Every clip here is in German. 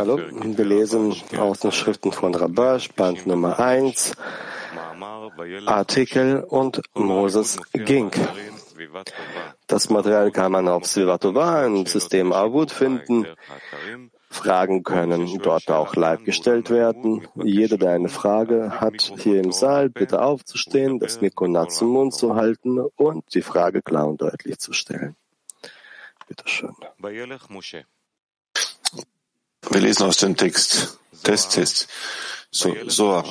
Hallo, wir lesen aus den Schriften von Rabash, Band Nummer 1, Artikel und Moses ging. Das Material kann man auf Svivatova im System Avud finden. Fragen können dort auch live gestellt werden. Jeder, der eine Frage hat, hier im Saal, bitte aufzustehen, das Mikro nah zum Mund zu halten und die Frage klar und deutlich zu stellen. Bitte schön. Wir lesen aus dem Text. Test, Test. So, Soar.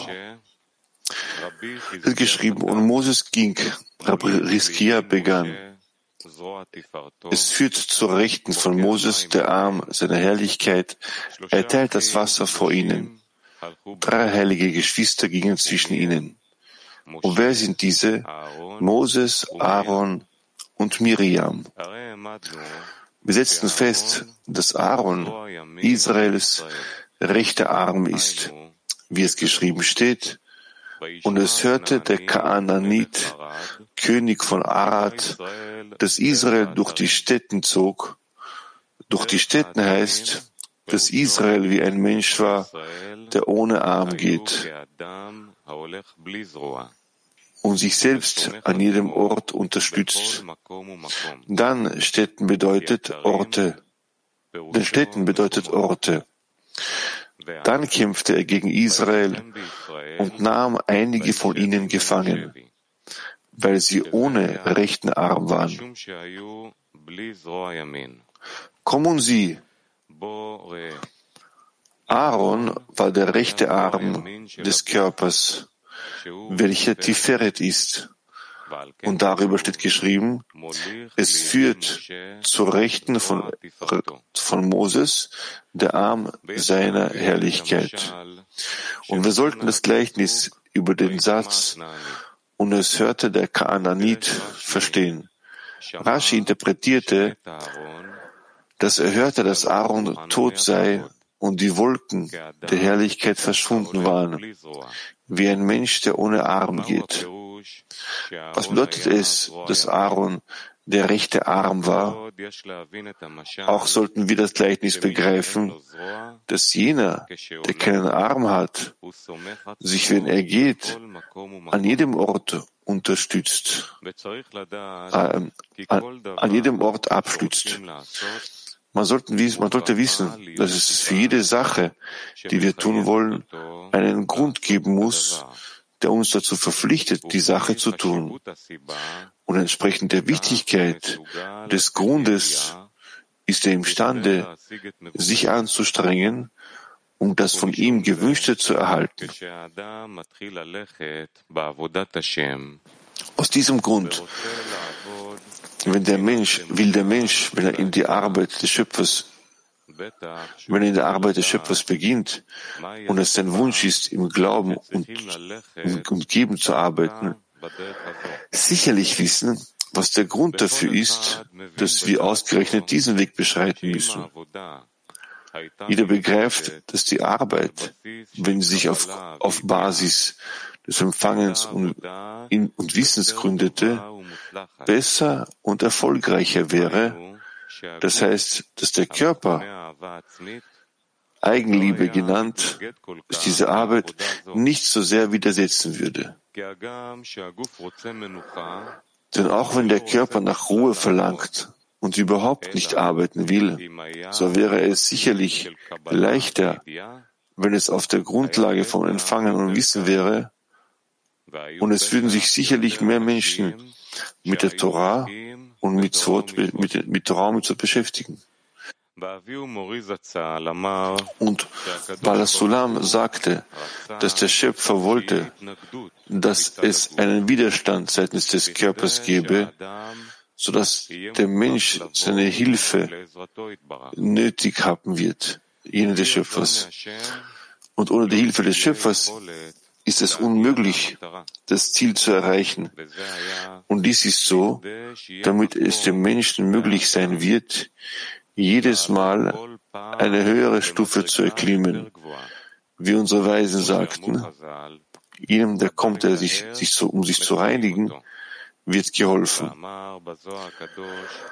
Wird geschrieben, und Moses ging, Rabbi Riskia begann. Es führt zur Rechten von Moses der Arm seiner Herrlichkeit. Er teilt das Wasser vor ihnen. Drei heilige Geschwister gingen zwischen ihnen. Und wer sind diese? Moses, Aaron und Miriam. Wir setzen fest, dass Aaron Israels rechter Arm ist, wie es geschrieben steht. Und es hörte der Kaananit, König von Arad, dass Israel durch die Städten zog. Durch die Städten heißt, dass Israel wie ein Mensch war, der ohne Arm geht und sich selbst an jedem Ort unterstützt. Dann Städten bedeutet Orte. Denn Städten bedeutet Orte. Dann kämpfte er gegen Israel und nahm einige von ihnen gefangen, weil sie ohne rechten Arm waren. Kommen Sie. Aaron war der rechte Arm des Körpers welcher Tiferet ist. Und darüber steht geschrieben, es führt zur Rechten von, von Moses der Arm seiner Herrlichkeit. Und wir sollten das Gleichnis über den Satz, und es hörte der Kaananit verstehen. Rashi interpretierte, dass er hörte, dass Aaron tot sei und die Wolken der Herrlichkeit verschwunden waren, wie ein Mensch, der ohne Arm geht. Was bedeutet es, dass Aaron der rechte Arm war? Auch sollten wir das Gleichnis begreifen, dass jener, der keinen Arm hat, sich, wenn er geht, an jedem Ort unterstützt, äh, an, an jedem Ort abstützt. Man, sollten, man sollte wissen, dass es für jede Sache, die wir tun wollen, einen Grund geben muss, der uns dazu verpflichtet, die Sache zu tun. Und entsprechend der Wichtigkeit des Grundes ist er imstande, sich anzustrengen, um das von ihm Gewünschte zu erhalten. Aus diesem Grund wenn der Mensch, will der Mensch, wenn er in die Arbeit des Schöpfers, wenn er in der Arbeit des Schöpfers beginnt und es sein Wunsch ist, im Glauben und, und Geben zu arbeiten, sicherlich wissen, was der Grund dafür ist, dass wir ausgerechnet diesen Weg beschreiten müssen. Jeder begreift, dass die Arbeit, wenn sie sich auf, auf Basis des Empfangens und, und Wissens gründete, besser und erfolgreicher wäre. Das heißt, dass der Körper, Eigenliebe genannt, diese Arbeit nicht so sehr widersetzen würde. Denn auch wenn der Körper nach Ruhe verlangt und überhaupt nicht arbeiten will, so wäre es sicherlich leichter, wenn es auf der Grundlage vom Empfangen und Wissen wäre, und es würden sich sicherlich mehr Menschen mit der Torah und mit, Wort, mit, mit Torah und Mitzvot beschäftigen. Und Balasulam sagte, dass der Schöpfer wollte, dass es einen Widerstand seitens des Körpers gebe, so dass der Mensch seine Hilfe nötig haben wird, jene des Schöpfers. Und ohne die Hilfe des Schöpfers ist es unmöglich, das Ziel zu erreichen. Und dies ist so, damit es dem Menschen möglich sein wird, jedes Mal eine höhere Stufe zu erklimmen. Wie unsere Weisen sagten, jedem, der kommt, der sich, sich zu, um sich zu reinigen, wird geholfen.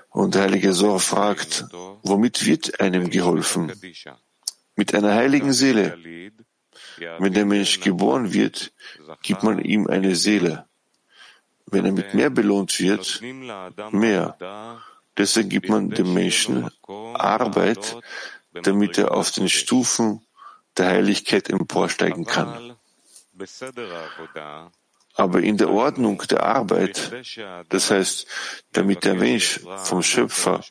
Und der heilige Sohr fragt, womit wird einem geholfen? Mit einer heiligen Seele. Wenn der Mensch geboren wird, gibt man ihm eine Seele. Wenn er mit mehr belohnt wird, mehr. Deswegen gibt man dem Menschen Arbeit, damit er auf den Stufen der Heiligkeit emporsteigen kann. Aber in der Ordnung der Arbeit, das heißt, damit der Mensch vom Schöpfer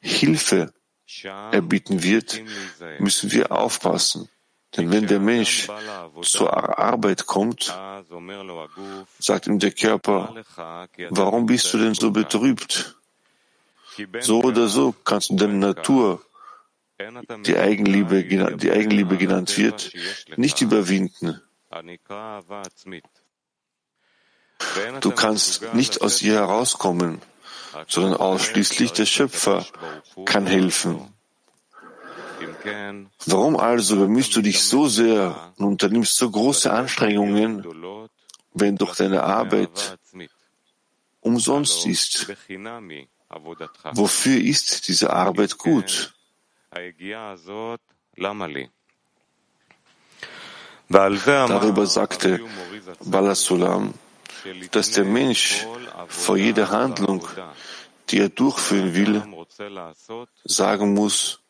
Hilfe erbitten wird, müssen wir aufpassen. Denn wenn der Mensch zur Arbeit kommt, sagt ihm der Körper, warum bist du denn so betrübt? So oder so kannst du deine Natur, die Eigenliebe, die Eigenliebe genannt wird, nicht überwinden. Du kannst nicht aus ihr herauskommen, sondern ausschließlich der Schöpfer kann helfen. Warum also bemühst du dich so sehr und unternimmst so große Anstrengungen, wenn doch deine Arbeit umsonst ist? Wofür ist diese Arbeit gut? Darüber sagte Balasulam, dass der Mensch vor jeder Handlung, die er durchführen will, sagen muss,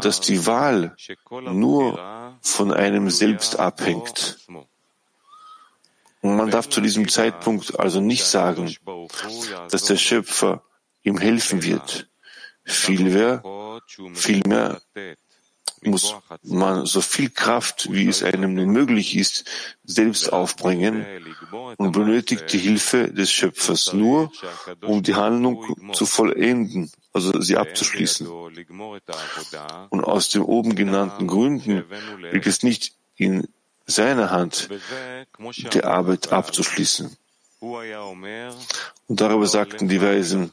dass die Wahl nur von einem selbst abhängt. Und man darf zu diesem Zeitpunkt also nicht sagen, dass der Schöpfer ihm helfen wird. Vielmehr, vielmehr muss man so viel Kraft, wie es einem möglich ist, selbst aufbringen und benötigt die Hilfe des Schöpfers nur, um die Handlung zu vollenden, also sie abzuschließen. Und aus den oben genannten Gründen liegt es nicht in seiner Hand, die Arbeit abzuschließen. Und darüber sagten die Weisen,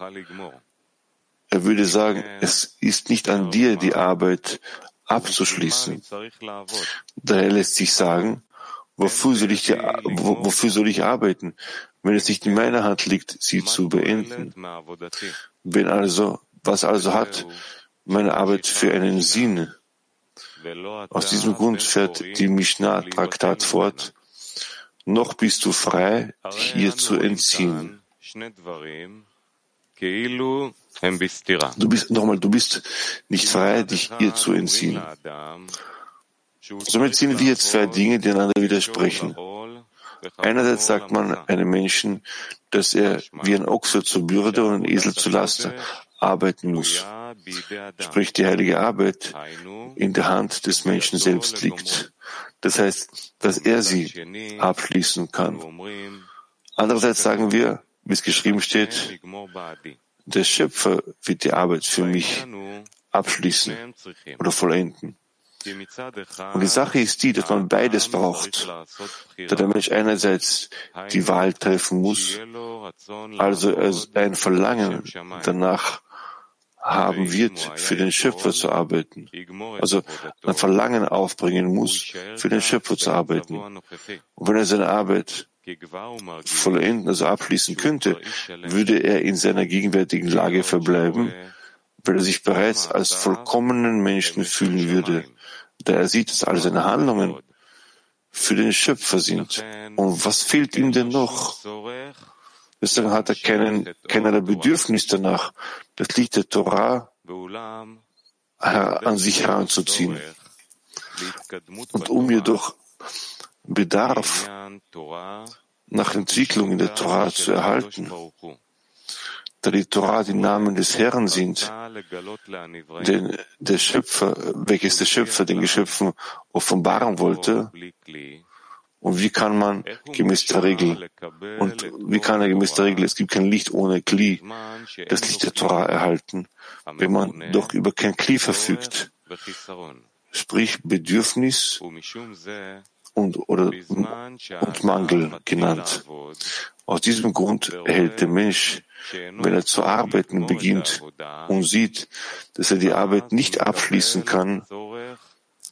er würde sagen, es ist nicht an dir, die Arbeit abzuschließen. Daher lässt sich sagen, wofür soll ich, wofür soll ich arbeiten, wenn es nicht in meiner Hand liegt, sie zu beenden? Wenn also, was also hat meine Arbeit für einen Sinn? Aus diesem Grund fährt die Mishnah-Traktat fort, noch bist du frei, dich ihr zu entziehen. Du bist, nochmal, du bist nicht frei, dich ihr zu entziehen. Somit sehen wir zwei Dinge, die einander widersprechen. Einerseits sagt man einem Menschen, dass er wie ein Ochse zur Bürde und ein Esel zur Last arbeiten muss. Sprich, die heilige Arbeit in der Hand des Menschen selbst liegt. Das heißt, dass er sie abschließen kann. Andererseits sagen wir, wie es geschrieben steht, der Schöpfer wird die Arbeit für mich abschließen oder vollenden. Und die Sache ist die, dass man beides braucht, da der Mensch einerseits die Wahl treffen muss, also ein Verlangen danach haben wird, für den Schöpfer zu arbeiten, also ein Verlangen aufbringen muss, für den Schöpfer zu arbeiten. Und wenn er seine Arbeit vollenden, also abschließen könnte, würde er in seiner gegenwärtigen Lage verbleiben, weil er sich bereits als vollkommenen Menschen fühlen würde, da er sieht, dass alle seine Handlungen für den Schöpfer sind. Und was fehlt ihm denn noch? Deswegen hat er keinen, keinerlei Bedürfnis danach, das Licht der Torah an sich heranzuziehen. Und um jedoch Bedarf nach Entwicklung in der Torah zu erhalten, da die Torah die Namen des Herrn sind, denn der Schöpfer, welches der Schöpfer den Geschöpfen offenbaren wollte, und wie kann man gemäß der Regel, und wie kann er gemäß der Regel, es gibt kein Licht ohne Kli, das Licht der Torah erhalten, wenn man doch über kein Kli verfügt, sprich Bedürfnis und, oder, und Mangel genannt. Aus diesem Grund erhält der Mensch, wenn er zu arbeiten beginnt und sieht, dass er die Arbeit nicht abschließen kann,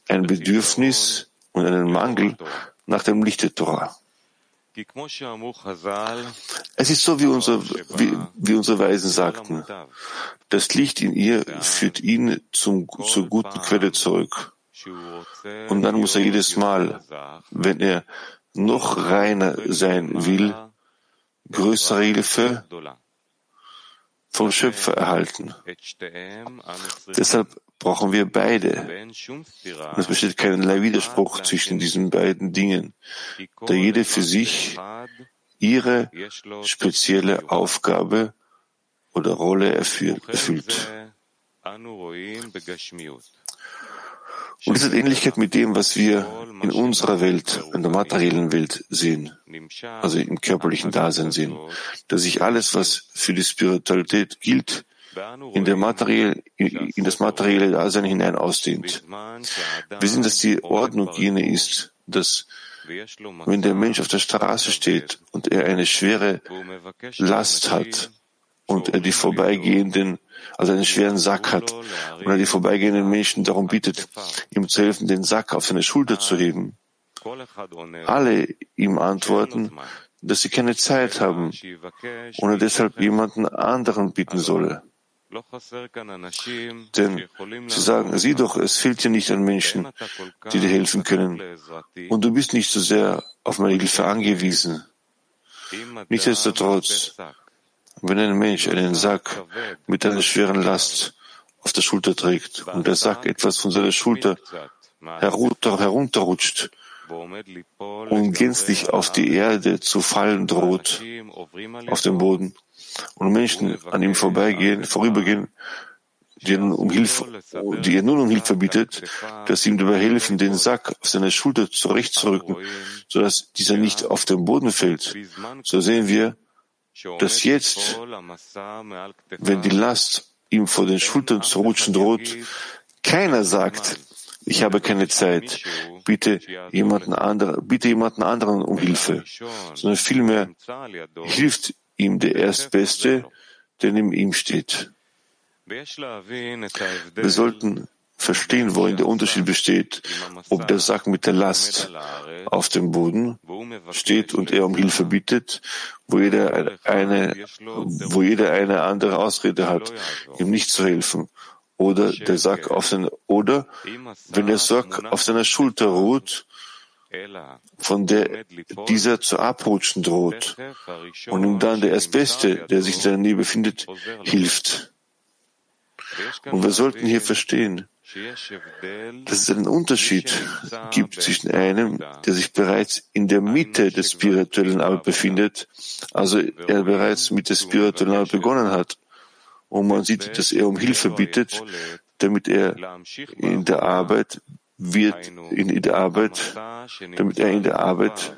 ein Bedürfnis und einen Mangel nach dem Licht der Torah. Es ist so, wie, unser, wie, wie unsere Weisen sagten. Das Licht in ihr führt ihn zum, zur guten Quelle zurück. Und dann muss er jedes Mal, wenn er noch reiner sein will, größere Hilfe vom Schöpfer erhalten. Deshalb brauchen wir beide. es besteht keinerlei Widerspruch zwischen diesen beiden Dingen, da jede für sich ihre spezielle Aufgabe oder Rolle erfüllt. Und es hat Ähnlichkeit mit dem, was wir in unserer Welt, in der materiellen Welt sehen, also im körperlichen Dasein sehen, dass sich alles, was für die Spiritualität gilt, in, der materiell, in das materielle Dasein hinein ausdehnt. Wir sehen, dass die Ordnung jene ist, dass wenn der Mensch auf der Straße steht und er eine schwere Last hat und er die vorbeigehenden also einen schweren Sack hat und er die vorbeigehenden Menschen darum bittet, ihm zu helfen, den Sack auf seine Schulter zu heben. Alle ihm antworten, dass sie keine Zeit haben und er deshalb jemanden anderen bitten solle. Denn sie sagen, sieh doch, es fehlt dir nicht an Menschen, die dir helfen können. Und du bist nicht so sehr auf meine Hilfe angewiesen. Nichtsdestotrotz, wenn ein Mensch einen Sack mit einer schweren Last auf der Schulter trägt und der Sack etwas von seiner Schulter herunter, herunterrutscht und gänzlich auf die Erde zu fallen droht, auf dem Boden, und Menschen an ihm vorbeigehen, vorübergehen, die, nun um Hilfe, die er nun um Hilfe bittet, dass sie ihm dabei helfen, den Sack auf seine Schulter zurechtzurücken, sodass dieser nicht auf den Boden fällt. So sehen wir, dass jetzt, wenn die Last ihm vor den Schultern zu rutschen droht, keiner sagt, ich habe keine Zeit, bitte jemanden, anderen, bitte jemanden anderen um Hilfe, sondern vielmehr hilft ihm der Erstbeste, der neben ihm steht. Wir sollten verstehen, worin der Unterschied besteht, ob der Sack mit der Last auf dem Boden steht und er um Hilfe bittet, wo jeder eine, wo jeder eine andere Ausrede hat, ihm nicht zu helfen, oder der Sack auf seine, oder wenn der Sack auf seiner Schulter ruht, von der dieser zu abrutschen droht und ihm dann der Erstbeste, der sich in seiner Nähe befindet, hilft. Und wir sollten hier verstehen, dass es einen Unterschied gibt zwischen einem, der sich bereits in der Mitte des spirituellen Arbeit befindet, also er bereits mit der spirituellen Arbeit begonnen hat, und man sieht, dass er um Hilfe bittet, damit er in der Arbeit wird, in der Arbeit, damit er in der Arbeit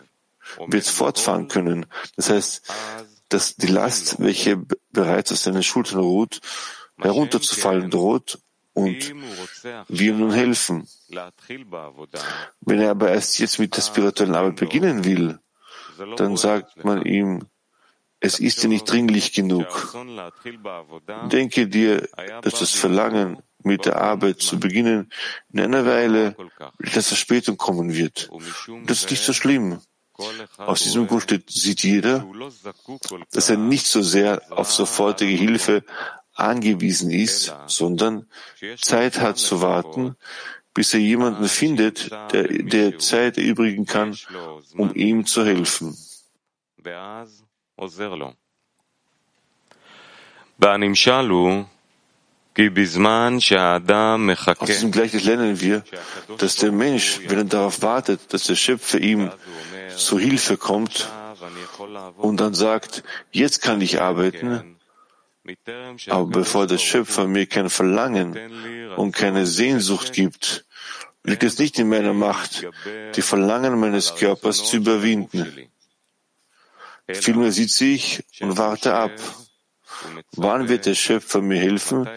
wird fortfahren können. Das heißt, dass die Last, welche bereits aus seinen Schultern ruht, herunterzufallen droht und wir nun helfen. Wenn er aber erst jetzt mit der spirituellen Arbeit beginnen will, dann sagt man ihm, es ist dir nicht dringlich genug. Denke dir, dass das Verlangen, mit der Arbeit zu beginnen, in einer Weile mit der Verspätung kommen wird. Das ist nicht so schlimm. Aus diesem Grund sieht jeder, dass er nicht so sehr auf sofortige Hilfe angewiesen ist, sondern Zeit hat zu warten, bis er jemanden findet, der, der Zeit erübrigen kann, um ihm zu helfen. Aus diesem Gleichnis lernen wir, dass der Mensch, wenn er darauf wartet, dass der Schöpfer ihm zu Hilfe kommt und dann sagt, jetzt kann ich arbeiten, aber bevor der Schöpfer mir kein Verlangen und keine Sehnsucht gibt, liegt es nicht in meiner Macht, die Verlangen meines Körpers zu überwinden. Vielmehr sitze ich und warte ab. Wann wird der Schöpfer mir helfen,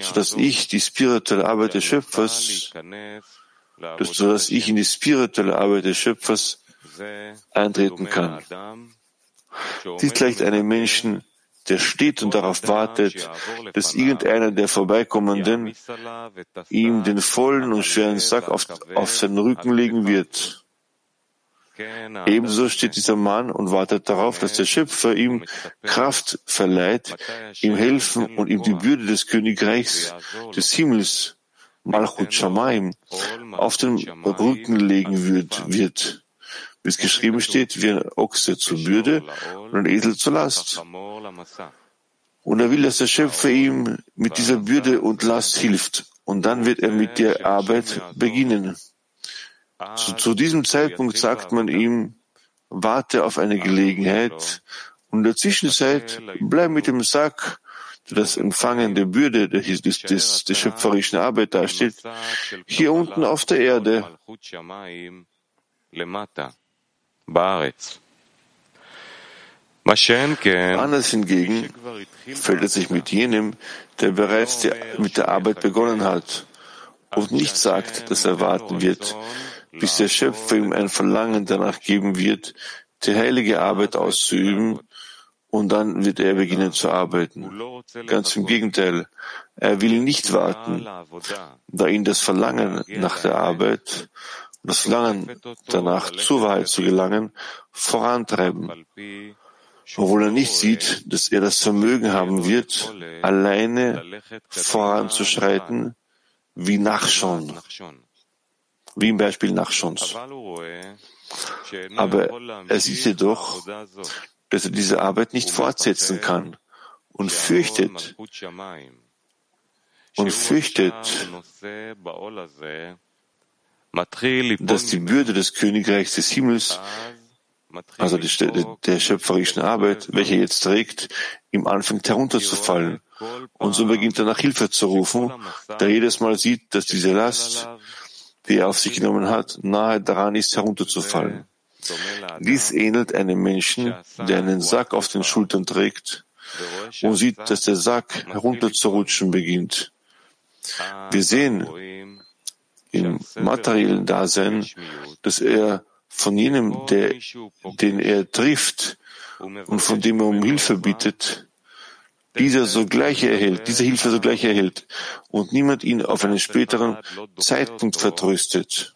sodass ich die spirituelle Arbeit des Schöpfers, sodass ich in die spirituelle Arbeit des Schöpfers eintreten kann. Dies gleicht einem Menschen, der steht und darauf wartet, dass irgendeiner der Vorbeikommenden ihm den vollen und schweren Sack auf, auf seinen Rücken legen wird. Ebenso steht dieser Mann und wartet darauf, dass der Schöpfer ihm Kraft verleiht, ihm helfen und ihm die Bürde des Königreichs des Himmels, Malchut Shamaim, auf den Rücken legen wird, wird. Wie es geschrieben steht, wie ein Ochse zur Bürde und ein Esel zur Last. Und er will, dass der Schöpfer ihm mit dieser Bürde und Last hilft. Und dann wird er mit der Arbeit beginnen. Zu, zu diesem Zeitpunkt sagt man ihm, warte auf eine Gelegenheit und in der Zwischenzeit bleib mit dem Sack, der das Empfangen der Bürde des, des, des, der schöpferischen Arbeit darstellt, hier unten auf der Erde. Anders hingegen fällt es sich mit jenem, der bereits die, mit der Arbeit begonnen hat und nicht sagt, dass er warten wird, bis der Schöpfer ihm ein Verlangen danach geben wird, die heilige Arbeit auszuüben, und dann wird er beginnen zu arbeiten. Ganz im Gegenteil, er will nicht warten, da ihn das Verlangen nach der Arbeit das Verlangen danach zur Wahrheit zu gelangen vorantreiben, obwohl er nicht sieht, dass er das Vermögen haben wird, alleine voranzuschreiten, wie Nachschon wie im Beispiel Nachschons. Aber er sieht jedoch, dass er diese Arbeit nicht fortsetzen kann und fürchtet, und fürchtet, dass die Bürde des Königreichs des Himmels, also der, der schöpferischen Arbeit, welche er jetzt trägt, ihm anfängt herunterzufallen. Und so beginnt er nach Hilfe zu rufen, der jedes Mal sieht, dass diese Last die er auf sich genommen hat, nahe daran ist, herunterzufallen. Dies ähnelt einem Menschen, der einen Sack auf den Schultern trägt und sieht, dass der Sack herunterzurutschen beginnt. Wir sehen im materiellen Dasein, dass er von jenem, der, den er trifft und von dem er um Hilfe bittet, dieser sogleich erhält, diese Hilfe sogleich erhält und niemand ihn auf einen späteren Zeitpunkt vertröstet.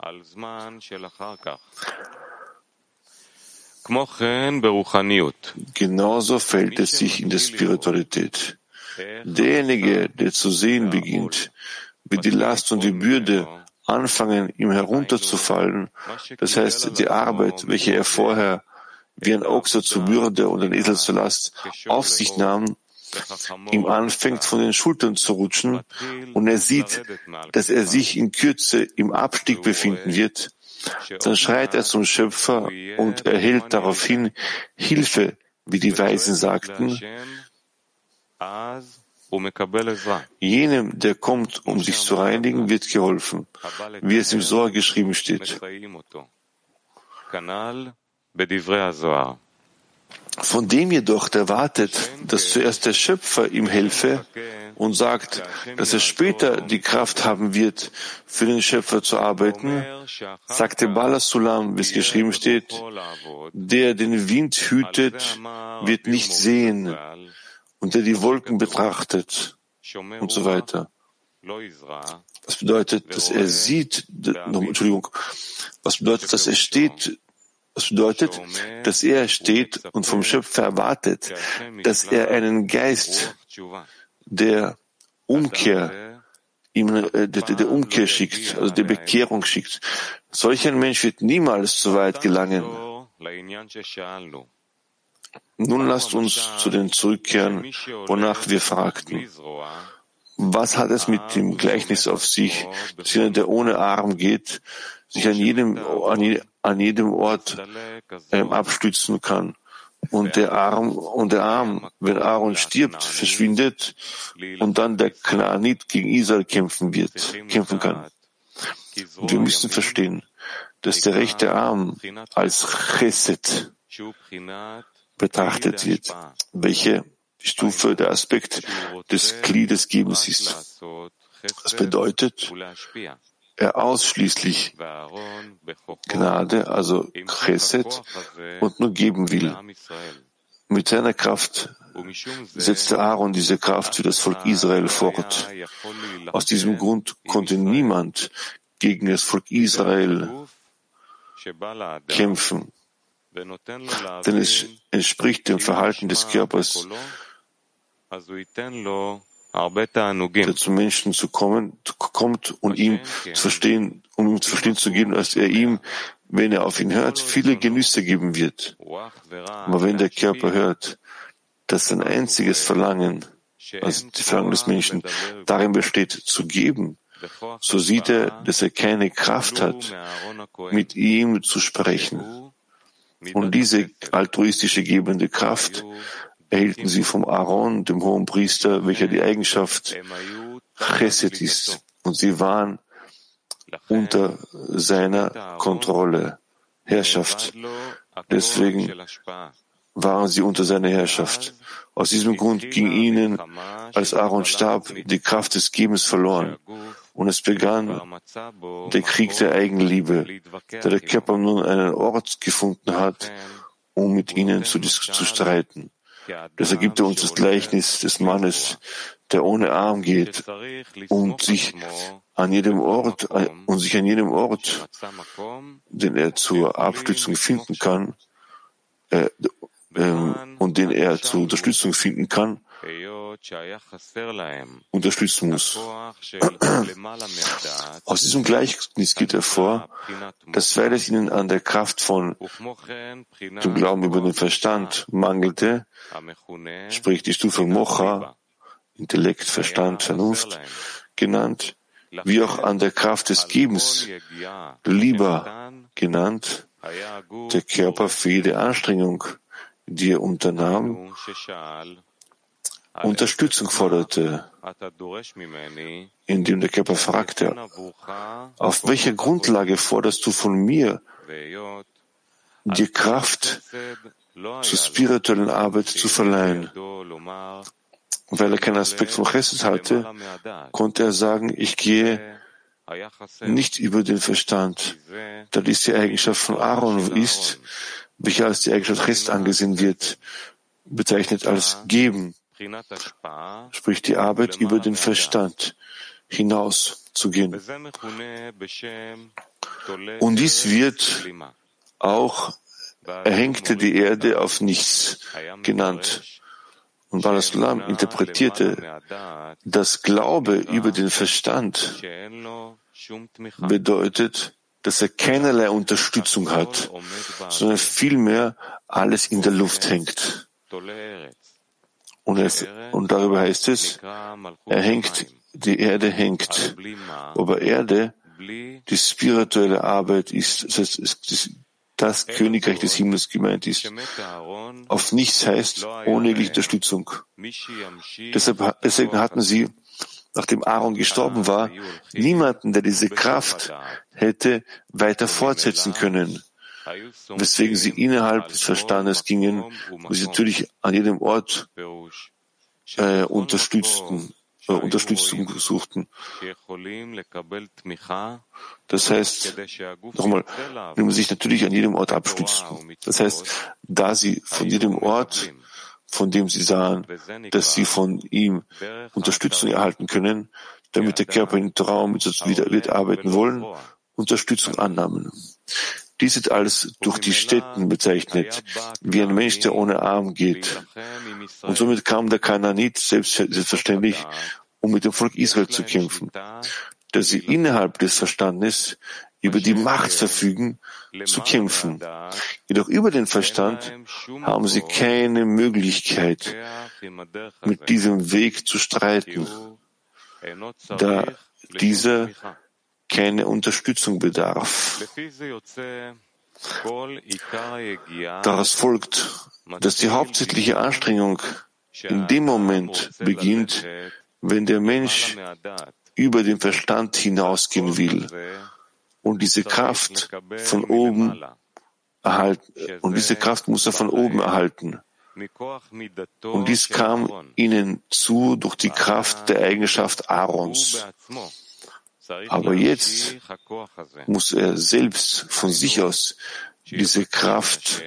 Genauso fällt es sich in der Spiritualität. Derjenige, der zu sehen beginnt, wie die Last und die Bürde anfangen, ihm herunterzufallen, das heißt, die Arbeit, welche er vorher wie ein Ochser zur Bürde und ein Esel zur Last auf sich nahm, ihm anfängt von den Schultern zu rutschen. Und er sieht, dass er sich in Kürze im Abstieg befinden wird, dann schreit er zum Schöpfer und erhält daraufhin Hilfe, wie die Weisen sagten. Jenem, der kommt, um sich zu reinigen, wird geholfen, wie es im Sohr geschrieben steht. Von dem jedoch, der wartet, dass zuerst der Schöpfer ihm helfe und sagt, dass er später die Kraft haben wird, für den Schöpfer zu arbeiten, sagte Bala Sulam, wie es geschrieben steht, der den Wind hütet, wird nicht sehen und der die Wolken betrachtet und so weiter. Was bedeutet, dass er sieht, Entschuldigung, was bedeutet, dass er steht das bedeutet, dass er steht und vom Schöpfer erwartet, dass er einen Geist der Umkehr, ihm, äh, der, der Umkehr schickt, also der Bekehrung schickt. Solch ein Mensch wird niemals so weit gelangen. Nun lasst uns zu den zurückkehren, wonach wir fragten. Was hat es mit dem Gleichnis auf sich, dass jemand, der ohne Arm geht, sich an jedem, an, jedem Ort ähm, abstützen kann. Und der Arm, und der Arm, wenn Aaron stirbt, verschwindet und dann der Knaanit gegen Israel kämpfen wird, kämpfen kann. Und wir müssen verstehen, dass der rechte Arm als Chesed betrachtet wird, welche Stufe der Aspekt des Gliedes Gebens ist. Das bedeutet, er ausschließlich Gnade, also Chesed, und nur geben will. Mit seiner Kraft setzte Aaron diese Kraft für das Volk Israel fort. Aus diesem Grund konnte niemand gegen das Volk Israel kämpfen. Denn es entspricht dem Verhalten des Körpers, der zum Menschen zu kommen, kommt und ihm zu verstehen, um ihm zu verstehen zu geben, dass er ihm, wenn er auf ihn hört, viele Genüsse geben wird. Aber wenn der Körper hört, dass sein einziges Verlangen, also die Verlangen des Menschen, darin besteht, zu geben, so sieht er, dass er keine Kraft hat, mit ihm zu sprechen. Und diese altruistische gebende Kraft erhielten sie vom Aaron, dem hohen Priester, welcher die Eigenschaft Chesed ist. Und sie waren unter seiner Kontrolle, Herrschaft. Deswegen waren sie unter seiner Herrschaft. Aus diesem Grund ging ihnen, als Aaron starb, die Kraft des Gebens verloren. Und es begann der Krieg der Eigenliebe, da der Körper nun einen Ort gefunden hat, um mit ihnen zu, zu streiten. Das ergibt uns das Gleichnis des Mannes, der ohne Arm geht und sich an jedem Ort und sich an jedem Ort, den er zur Abstützung finden kann, äh, äh, und den er zur Unterstützung finden kann, unterstützen muss. Aus diesem Gleichnis geht hervor, dass weil es ihnen an der Kraft von dem Glauben über den Verstand mangelte, sprich die Stufe Mocha, Intellekt, Verstand, Vernunft, genannt, wie auch an der Kraft des Gebens, lieber genannt, der Körper für jede Anstrengung, die er unternahm, Unterstützung forderte, indem der Körper fragte, auf welcher Grundlage forderst du von mir die Kraft zur spirituellen Arbeit zu verleihen? Weil er keinen Aspekt von Chesed hatte, konnte er sagen, ich gehe nicht über den Verstand, da dies die Eigenschaft von Aaron ist, welche als die Eigenschaft Chesed angesehen wird, bezeichnet als Geben sprich die Arbeit über den Verstand hinaus zu gehen. Und dies wird auch erhängte die Erde auf nichts genannt. Und Balasulam interpretierte, dass Glaube über den Verstand bedeutet, dass er keinerlei Unterstützung hat, sondern vielmehr alles in der Luft hängt. Und, es, und darüber heißt es, er hängt, die Erde hängt. Aber Erde, die spirituelle Arbeit ist, das heißt, das Königreich des Himmels gemeint ist. Auf nichts heißt ohne Unterstützung. Deshalb, deswegen hatten sie, nachdem Aaron gestorben war, niemanden, der diese Kraft hätte weiter fortsetzen können weswegen sie innerhalb des Verstandes gingen, wo sie natürlich an jedem Ort äh, unterstützten, äh, Unterstützung suchten. Das heißt, nochmal, wenn man sich natürlich an jedem Ort abstützten. Das heißt, da sie von jedem Ort, von dem sie sahen, dass sie von ihm Unterstützung erhalten können, damit der Körper im Traum wieder, wieder arbeiten wollen, Unterstützung annahmen. Dies ist alles durch die Städten bezeichnet, wie ein Mensch, der ohne Arm geht. Und somit kam der Kananit selbstverständlich, um mit dem Volk Israel zu kämpfen, dass sie innerhalb des Verstandes über die Macht verfügen, zu kämpfen. Jedoch über den Verstand haben sie keine Möglichkeit, mit diesem Weg zu streiten, da dieser keine Unterstützung bedarf. Daraus folgt, dass die hauptsächliche Anstrengung in dem Moment beginnt, wenn der Mensch über den Verstand hinausgehen will und diese Kraft von oben erhalten, und diese Kraft muss er von oben erhalten. Und dies kam ihnen zu durch die Kraft der Eigenschaft Aarons. Aber jetzt muss er selbst von sich aus diese Kraft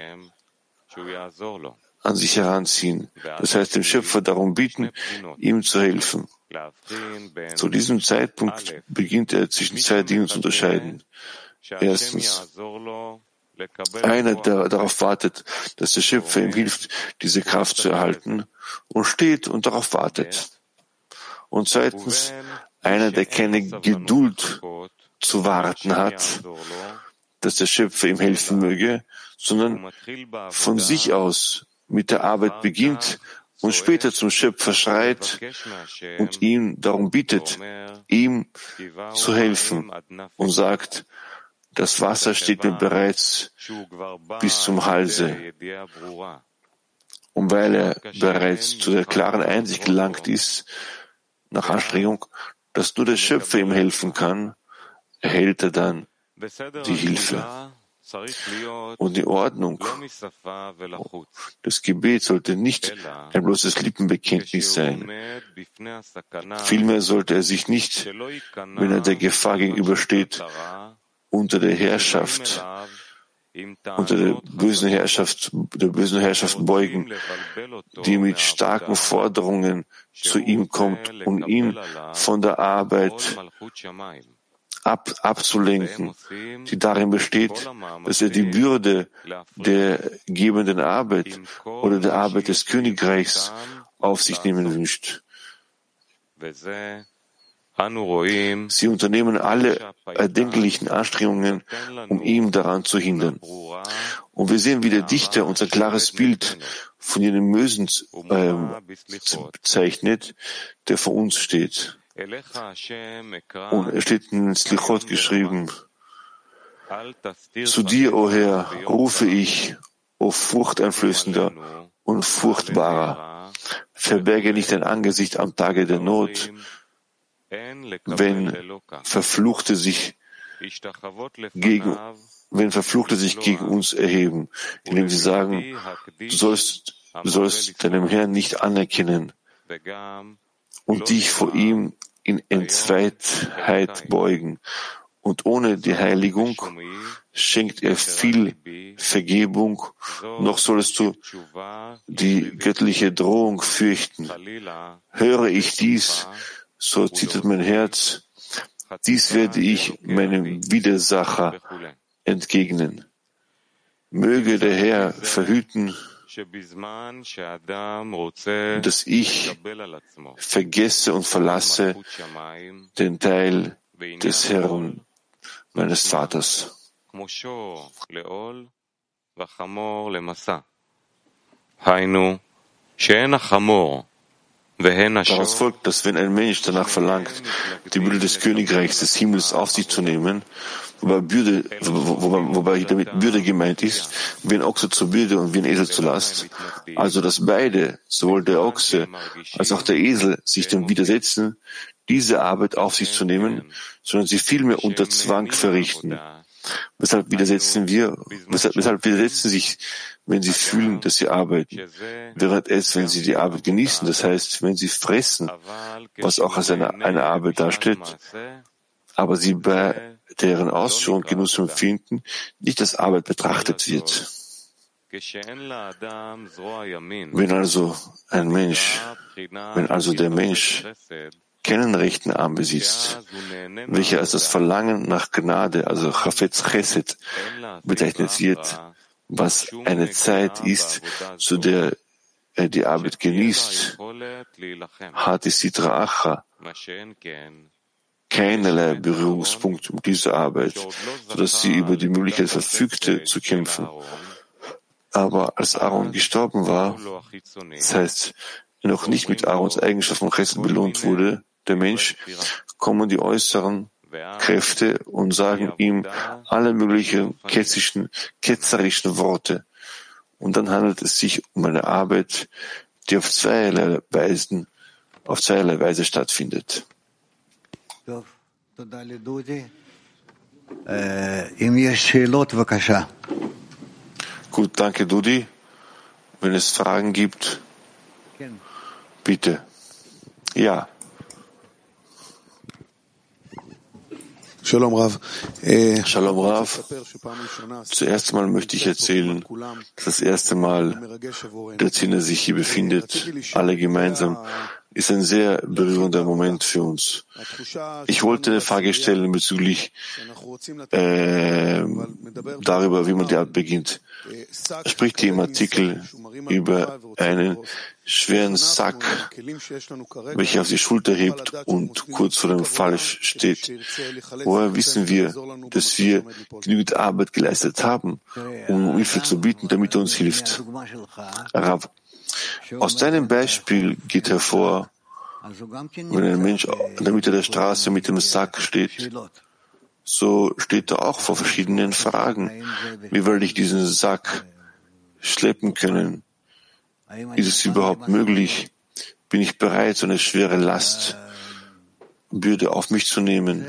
an sich heranziehen. Das heißt, dem Schöpfer darum bitten, ihm zu helfen. Zu diesem Zeitpunkt beginnt er zwischen zwei Dingen zu unterscheiden. Erstens, einer, der darauf wartet, dass der Schöpfer ihm hilft, diese Kraft zu erhalten und steht und darauf wartet. Und zweitens, einer, der keine Geduld zu warten hat, dass der Schöpfer ihm helfen möge, sondern von sich aus mit der Arbeit beginnt und später zum Schöpfer schreit und ihn darum bittet, ihm zu helfen und sagt, das Wasser steht mir bereits bis zum Halse. Und weil er bereits zu der klaren Einsicht gelangt ist, nach Anstrengung, dass nur der Schöpfer ihm helfen kann, erhält er dann die Hilfe. Und die Ordnung das Gebet sollte nicht ein bloßes Lippenbekenntnis sein. Vielmehr sollte er sich nicht, wenn er der Gefahr gegenübersteht, unter der Herrschaft, unter der bösen Herrschaft, der bösen Herrschaft beugen, die mit starken Forderungen zu ihm kommt, um ihn von der Arbeit ab, abzulenken, die darin besteht, dass er die Bürde der gebenden Arbeit oder der Arbeit des Königreichs auf sich nehmen wünscht. Sie unternehmen alle erdenklichen Anstrengungen, um ihm daran zu hindern. Und wir sehen, wie der Dichter unser klares Bild von jenem Mösen äh, zeichnet, der vor uns steht. Und es steht in Slichot geschrieben, zu dir, o oh Herr, rufe ich, o oh furchteinflößender und furchtbarer. Verberge nicht dein Angesicht am Tage der Not, wenn Verfluchte sich gegen, wenn Verfluchte sich gegen uns erheben, indem sie sagen, du sollst, du sollst deinem Herrn nicht anerkennen und dich vor ihm in Entzweitheit beugen. Und ohne die Heiligung schenkt er viel Vergebung, noch sollst du die göttliche Drohung fürchten. Höre ich dies, so zittert mein Herz, dies werde ich meinem Widersacher entgegnen. Möge der Herr verhüten, dass ich vergesse und verlasse den Teil des Herrn meines Vaters. Daraus folgt, dass wenn ein Mensch danach verlangt, die Bürde des Königreichs des Himmels auf sich zu nehmen, wobei, Bürde, wobei, wobei damit Bürde gemeint ist, wie ein Ochse zur Bürde und wie ein Esel zur Last, also dass beide, sowohl der Ochse als auch der Esel, sich dem widersetzen, diese Arbeit auf sich zu nehmen, sondern sie vielmehr unter Zwang verrichten. Weshalb widersetzen wir, weshalb, weshalb widersetzen sich, wenn sie fühlen, dass sie arbeiten, während es, wenn sie die Arbeit genießen, das heißt, wenn sie fressen, was auch als eine, eine Arbeit darstellt, aber sie bei deren Ausführung Genuss empfinden, nicht als Arbeit betrachtet wird. Wenn also ein Mensch, wenn also der Mensch keinen rechten Arm besitzt, welcher als das Verlangen nach Gnade, also Chafetz Chesed, bezeichnet wird, was eine Zeit ist, zu der er die Arbeit genießt, hat die Sitra Acha keinerlei Berührungspunkt um diese Arbeit, sodass sie über die Möglichkeit verfügte, zu kämpfen. Aber als Aaron gestorben war, das heißt, noch nicht mit Aarons Eigenschaften Chesed belohnt wurde, der Mensch, kommen die äußeren Kräfte und sagen ihm alle möglichen ketzischen, ketzerischen Worte. Und dann handelt es sich um eine Arbeit, die auf zweierlei Weisen, auf zweierlei Weise stattfindet. Gut, danke Dudi. Wenn es Fragen gibt, bitte. Ja. Shalom Rav. Shalom Rav. Zuerst einmal möchte ich erzählen, dass das erste Mal der Zehner sich hier befindet, alle gemeinsam, ist ein sehr berührender Moment für uns. Ich wollte eine Frage stellen bezüglich äh, darüber, wie man die Art beginnt. Er spricht im Artikel über einen schweren Sack, welcher auf die Schulter hebt und kurz vor dem Fall steht. Woher wissen wir, dass wir genügend Arbeit geleistet haben, um Hilfe zu bieten, damit er uns hilft? Rav, aus deinem Beispiel geht hervor, wenn ein Mensch in der Mitte der Straße mit dem Sack steht, so steht er auch vor verschiedenen Fragen. Wie werde ich diesen Sack schleppen können? Ist es überhaupt möglich? Bin ich bereit, so eine schwere Last, Bürde auf mich zu nehmen?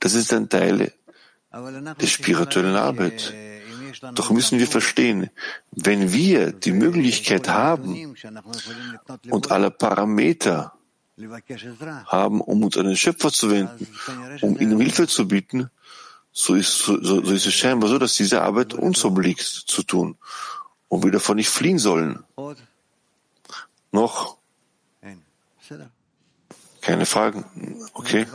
Das ist ein Teil der spirituellen Arbeit. Doch müssen wir verstehen, wenn wir die Möglichkeit haben und alle Parameter haben, um uns an den Schöpfer zu wenden, um ihnen Hilfe zu bieten, so ist, so, so ist es scheinbar so, dass diese Arbeit uns obliegt zu tun und wir davon nicht fliehen sollen. Noch? Keine Fragen? Okay.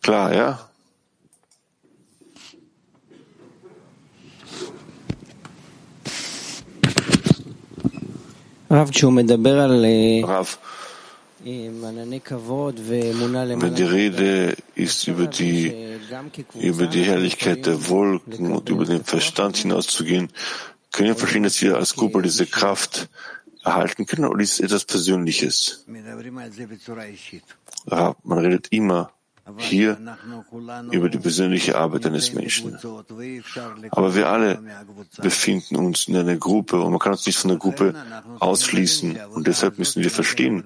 Klar, ja? Rav, wenn die Rede ist über die, über die Herrlichkeit der Wolken und über den Verstand hinauszugehen, können wir verstehen, dass wir als Gruppe diese Kraft erhalten können oder ist es etwas Persönliches? Man redet immer hier über die persönliche Arbeit eines Menschen. Aber wir alle befinden uns in einer Gruppe und man kann uns nicht von der Gruppe ausschließen. Und deshalb müssen wir verstehen,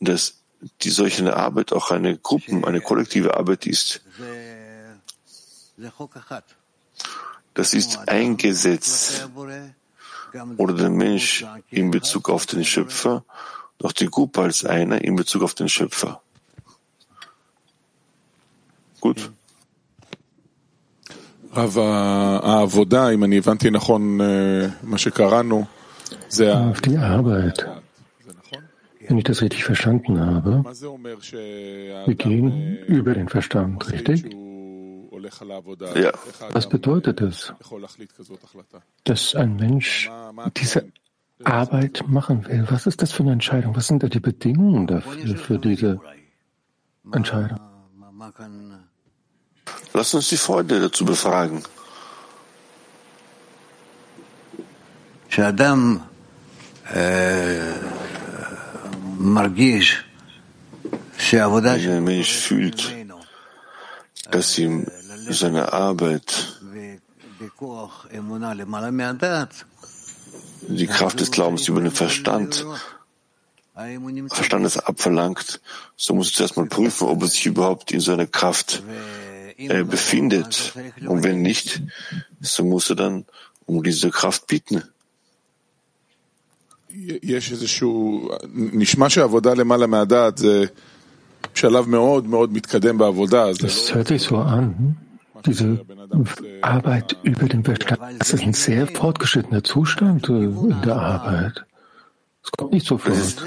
dass die solche Arbeit auch eine Gruppen, eine kollektive Arbeit ist. Das ist ein Gesetz oder der Mensch in Bezug auf den Schöpfer, doch die Gruppe als einer in Bezug auf den Schöpfer. Auf die Arbeit. Wenn ich das richtig verstanden habe, wir gehen über den Verstand, richtig? Ja. Was bedeutet es, dass ein Mensch diese Arbeit machen will? Was ist das für eine Entscheidung? Was sind da die Bedingungen dafür, für diese Entscheidung? Lass uns die Freunde dazu befragen. Wenn ein Mensch fühlt, dass ihm seine Arbeit die Kraft des Glaubens über den Verstand Verstandes abverlangt, so muss er zuerst mal prüfen, ob er sich überhaupt in seiner Kraft äh, befindet. Und wenn nicht, so muss er dann um diese Kraft bieten. יש איזשהו, נשמע שהעבודה למעלה מהדעת זה שלב מאוד מאוד מתקדם בעבודה. Das hört sich so an. Diese Arbeit über den Verstand, das ist ein sehr fortgeschrittener Zustand äh, in der Arbeit. Es kommt nicht sofort.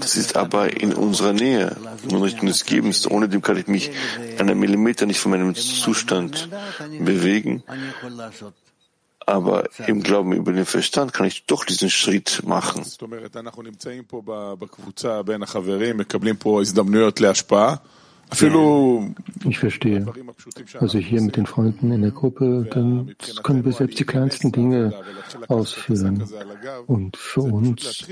Das ist aber in unserer Nähe, in Richtung des Gebens. Ohne dem kann ich mich einen Millimeter nicht von meinem Zustand bewegen. Aber im Glauben über den Verstand kann ich doch diesen Schritt machen. Ich verstehe. Also hier mit den Freunden in der Gruppe, dann können wir selbst die kleinsten Dinge ausführen. Und für uns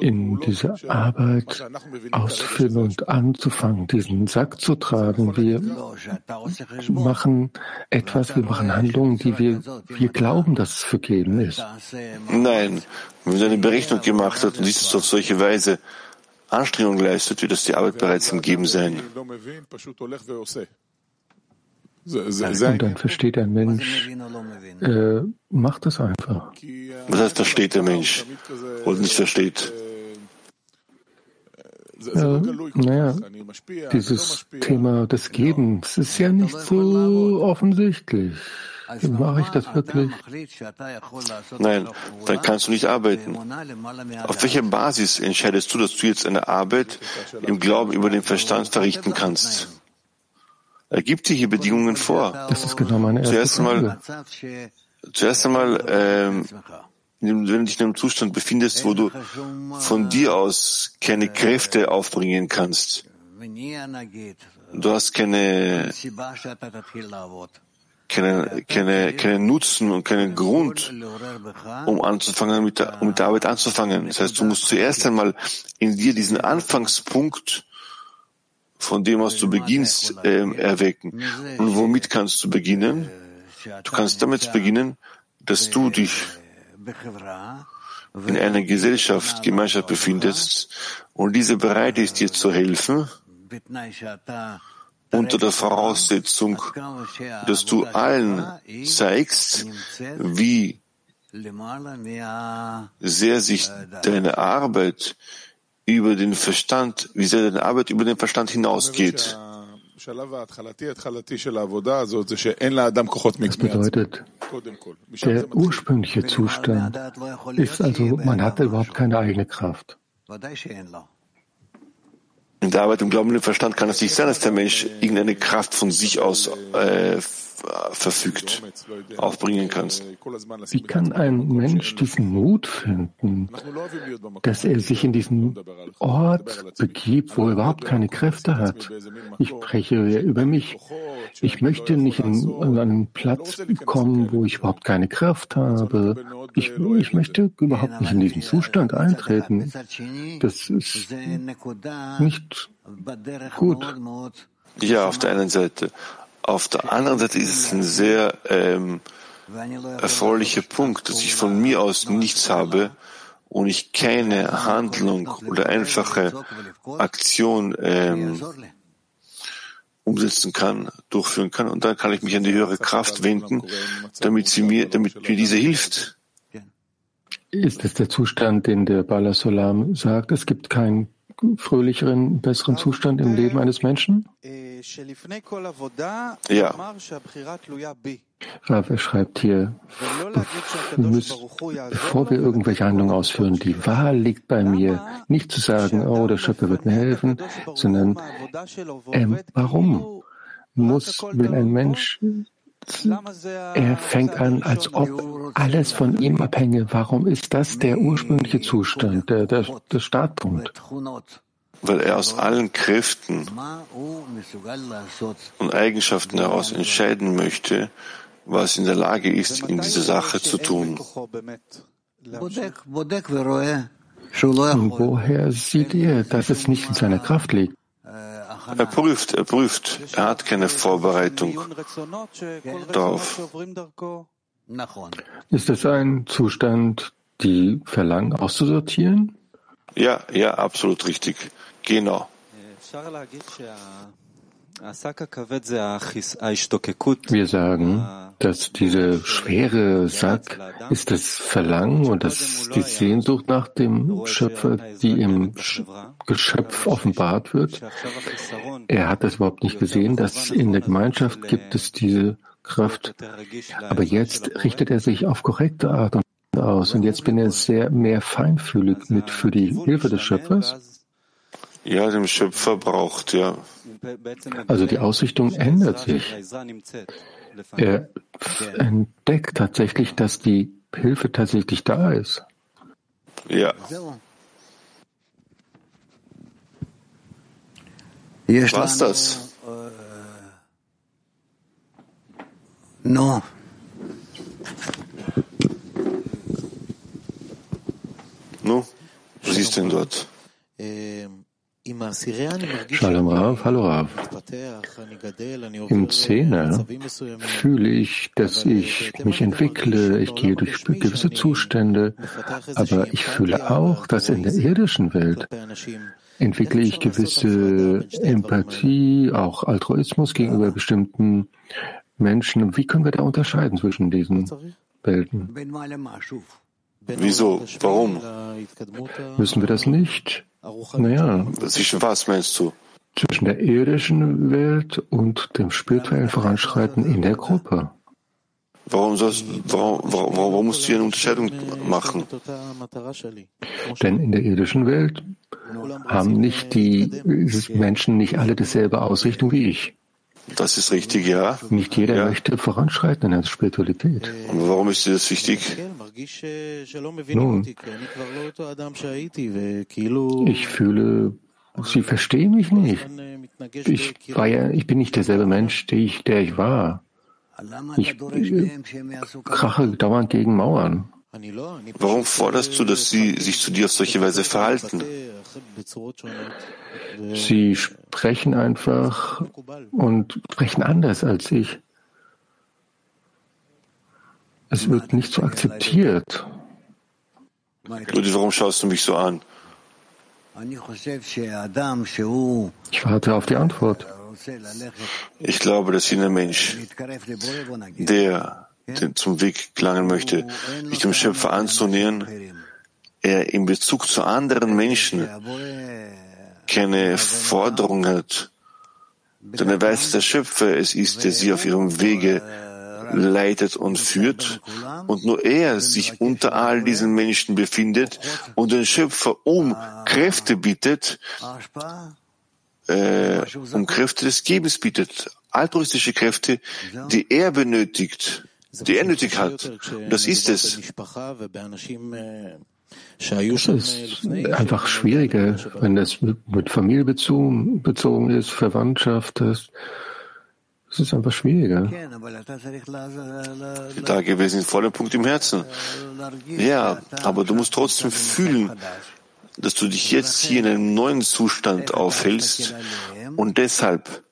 in dieser Arbeit auszuführen und anzufangen, diesen Sack zu tragen, wir machen etwas, wir machen Handlungen, die wir, wir glauben, dass es vergeben ist. Nein, wenn man eine Berechnung gemacht hat und dies ist auf solche Weise, Anstrengung leistet, wird das die Arbeit bereits im Geben sein. Und dann versteht ein Mensch, äh, macht das einfach. Was heißt, versteht der Mensch oder nicht versteht? Ja, naja, dieses Thema des Gebens ist ja nicht so offensichtlich. Mache ich das wirklich? Nein, dann kannst du nicht arbeiten. Auf welcher Basis entscheidest du, dass du jetzt eine Arbeit im Glauben über den Verstand verrichten kannst? Er gibt dir hier Bedingungen vor. Das ist genau meine erste zuerst Frage. zuerst einmal, ähm, wenn du dich in einem Zustand befindest, wo du von dir aus keine Kräfte aufbringen kannst. Du hast keine, keine, keine, keinen Nutzen und keinen Grund, um anzufangen, mit der, um mit der Arbeit anzufangen. Das heißt, du musst zuerst einmal in dir diesen Anfangspunkt von dem, was du beginnst, äh, erwecken. Und womit kannst du beginnen? Du kannst damit beginnen, dass du dich in einer Gesellschaft, Gemeinschaft befindest und diese bereit ist, dir zu helfen, unter der Voraussetzung, dass du allen zeigst, wie sehr sich deine Arbeit über den Verstand, wie sehr deine Arbeit über den Verstand hinausgeht. Das bedeutet, der ursprüngliche Zustand ist also, man hat überhaupt keine eigene Kraft. In der Arbeit im Glauben und im Verstand kann es nicht sein, dass der Mensch irgendeine Kraft von sich aus äh, verfügt, aufbringen kannst. Wie kann ein Mensch diesen Mut finden, dass er sich in diesen Ort begibt, wo er überhaupt keine Kräfte hat? Ich spreche über mich. Ich möchte nicht an einen Platz kommen, wo ich überhaupt keine Kraft habe. Ich, ich möchte überhaupt nicht in diesen Zustand eintreten. Das ist nicht gut. Ja, auf der einen Seite. Auf der anderen Seite ist es ein sehr ähm, erfreulicher Punkt, dass ich von mir aus nichts habe und ich keine Handlung oder einfache Aktion ähm, umsetzen kann, durchführen kann. Und dann kann ich mich an die höhere Kraft wenden, damit sie mir, damit mir diese hilft. Ist es der Zustand, den der Bala Solam sagt? Es gibt keinen fröhlicheren, besseren Zustand im Leben eines Menschen? Ja. Rav, er schreibt hier, müssen, bevor wir irgendwelche Handlungen ausführen, die Wahl liegt bei mir. Nicht zu sagen, oh, der Schöpfer wird mir helfen, sondern ähm, warum muss, will ein Mensch er fängt an, als ob alles von ihm abhänge. Warum ist das der ursprüngliche Zustand, der, der, der Startpunkt? weil er aus allen Kräften und Eigenschaften heraus entscheiden möchte, was in der Lage ist, in dieser Sache zu tun. Und woher sieht er, dass es nicht in seiner Kraft liegt? Er prüft, er prüft. Er hat keine Vorbereitung darauf. Ist das ein Zustand, die Verlangen auszusortieren? Ja, ja, absolut richtig. Genau. Wir sagen, dass diese schwere Sack ist das Verlangen und das die Sehnsucht nach dem Schöpfer, die im Geschöpf offenbart wird. Er hat das überhaupt nicht gesehen, dass in der Gemeinschaft gibt es diese Kraft. Aber jetzt richtet er sich auf korrekte Art und aus. Und jetzt bin er sehr mehr feinfühlig mit für die Hilfe des Schöpfers. Ja, dem Schöpfer braucht, ja. Also die Ausrichtung ändert sich. Er entdeckt tatsächlich, dass die Hilfe tatsächlich da ist. Ja. Was das? No. Nu, was ist denn dort? Shalom Rav, hallo Rav. Im Zehner fühle ich, dass ich mich entwickle, ich gehe durch gewisse Zustände, aber ich fühle auch, dass in der irdischen Welt entwickle ich gewisse Empathie, auch Altruismus gegenüber bestimmten Menschen. Wie können wir da unterscheiden zwischen diesen Welten? Wieso? Warum? Müssen wir das nicht Naja. Zwischen was meinst du? Zwischen der irdischen Welt und dem spirituellen Voranschreiten in der Gruppe. Warum, sollst, warum, warum, warum musst du hier eine Unterscheidung machen? Denn in der irdischen Welt haben nicht die Menschen nicht alle dieselbe Ausrichtung wie ich. Das ist richtig, ja. Nicht jeder ja. möchte voranschreiten in der Spiritualität. Und warum ist dir das wichtig? Nun, ich fühle, sie verstehen mich nicht. Ich, war ja, ich bin nicht derselbe Mensch, der ich, der ich war. Ich, ich krache dauernd gegen Mauern. Warum forderst du, dass sie sich zu dir auf solche Weise verhalten? Sie sprechen einfach und sprechen anders als ich. Es wird nicht so akzeptiert. Rudi, warum schaust du mich so an? Ich warte auf die Antwort. Ich glaube, dass jener Mensch, der zum Weg gelangen möchte, sich dem Schöpfer anzunähern, er in Bezug zu anderen Menschen keine Forderung hat, denn er weiß, dass der Schöpfer es ist, der sie auf ihrem Wege leitet und führt und nur er sich unter all diesen Menschen befindet und den Schöpfer um Kräfte bittet, äh, um Kräfte des Gebens bittet, altruistische Kräfte, die er benötigt, die er nötig hat. Das ist es. Das ist einfach schwieriger, wenn das mit Familie bezogen ist, Verwandtschaft ist. Es ist einfach schwieriger. Da gewesen ist voller Punkt im Herzen. Ja, aber du musst trotzdem fühlen, dass du dich jetzt hier in einem neuen Zustand aufhältst und deshalb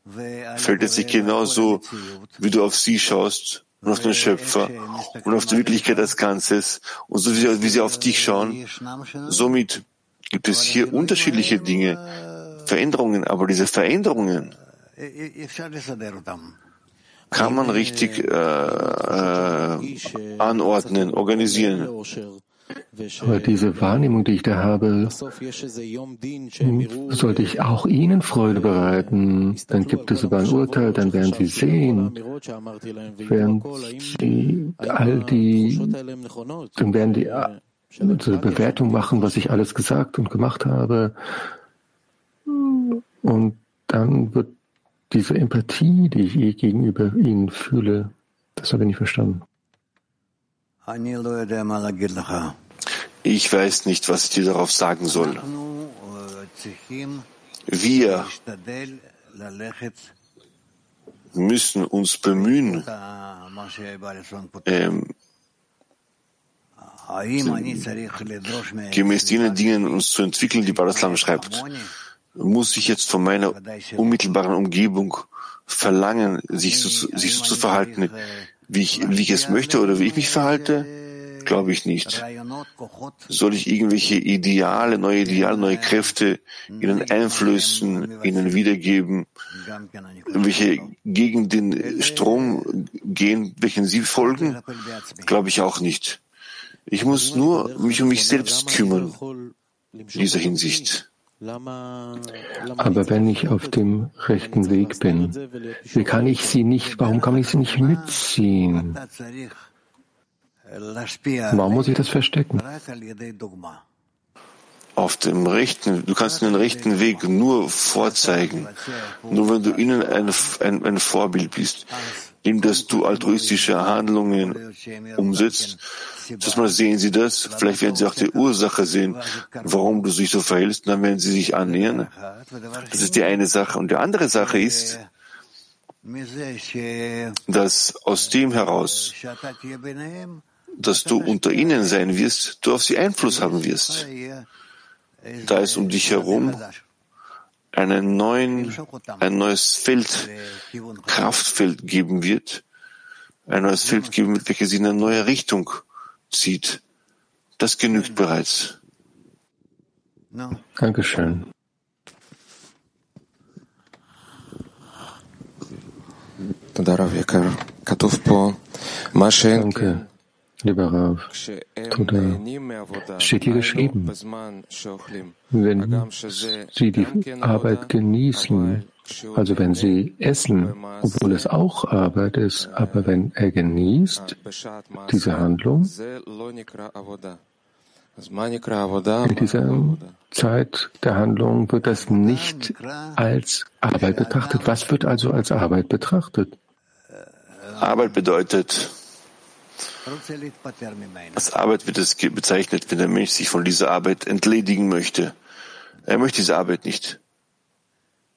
fällt es sich genauso, wie du auf sie schaust und auf den Schöpfer und auf die Wirklichkeit als Ganzes und so wie sie auf dich schauen. Somit gibt es hier unterschiedliche Dinge, Veränderungen, aber diese Veränderungen kann man richtig äh, äh, anordnen, organisieren. Aber diese Wahrnehmung, die ich da habe, sollte ich auch Ihnen Freude bereiten. Dann gibt es sogar ein Urteil, dann werden Sie sehen, werden Sie all die, dann werden die eine Bewertung machen, was ich alles gesagt und gemacht habe. Und dann wird diese Empathie, die ich gegenüber Ihnen fühle, das habe ich nicht verstanden. Ich weiß nicht, was ich dir darauf sagen soll. Wir müssen uns bemühen, ähm, gemäß jenen Dingen uns zu entwickeln, die Baraslam schreibt. Muss ich jetzt von meiner unmittelbaren Umgebung verlangen, sich so, sich so zu verhalten, wie ich, wie ich es möchte oder wie ich mich verhalte? Glaube ich nicht. Soll ich irgendwelche Ideale, neue Ideale, neue Kräfte ihnen einflößen, ihnen wiedergeben, welche gegen den Strom gehen, welchen sie folgen? Glaube ich auch nicht. Ich muss nur mich um mich selbst kümmern in dieser Hinsicht. Aber wenn ich auf dem rechten Weg bin, wie kann ich sie nicht, warum kann ich sie nicht mitziehen? Warum muss ich das verstecken? Auf dem rechten, du kannst den rechten Weg nur vorzeigen, nur wenn du ihnen ein, ein, ein Vorbild bist, indem dass du altruistische Handlungen umsetzt. Zuerst mal sehen sie das, vielleicht werden sie auch die Ursache sehen, warum du dich so verhältst, und dann werden sie sich annähern. Das ist die eine Sache. Und die andere Sache ist, dass aus dem heraus, dass du unter ihnen sein wirst, du auf sie Einfluss haben wirst. Da es um dich herum einen neuen, ein neues Feld, Kraftfeld geben wird, ein neues Feld geben wird, welches sie in eine neue Richtung zieht. Das genügt bereits. Dankeschön. Danke. Lieber Rav, Toda, steht hier geschrieben, wenn Sie die Arbeit genießen, also wenn Sie essen, obwohl es auch Arbeit ist, aber wenn er genießt diese Handlung, in dieser Zeit der Handlung wird das nicht als Arbeit betrachtet. Was wird also als Arbeit betrachtet? Arbeit bedeutet, als Arbeit wird es bezeichnet, wenn der Mensch sich von dieser Arbeit entledigen möchte. Er möchte diese Arbeit nicht.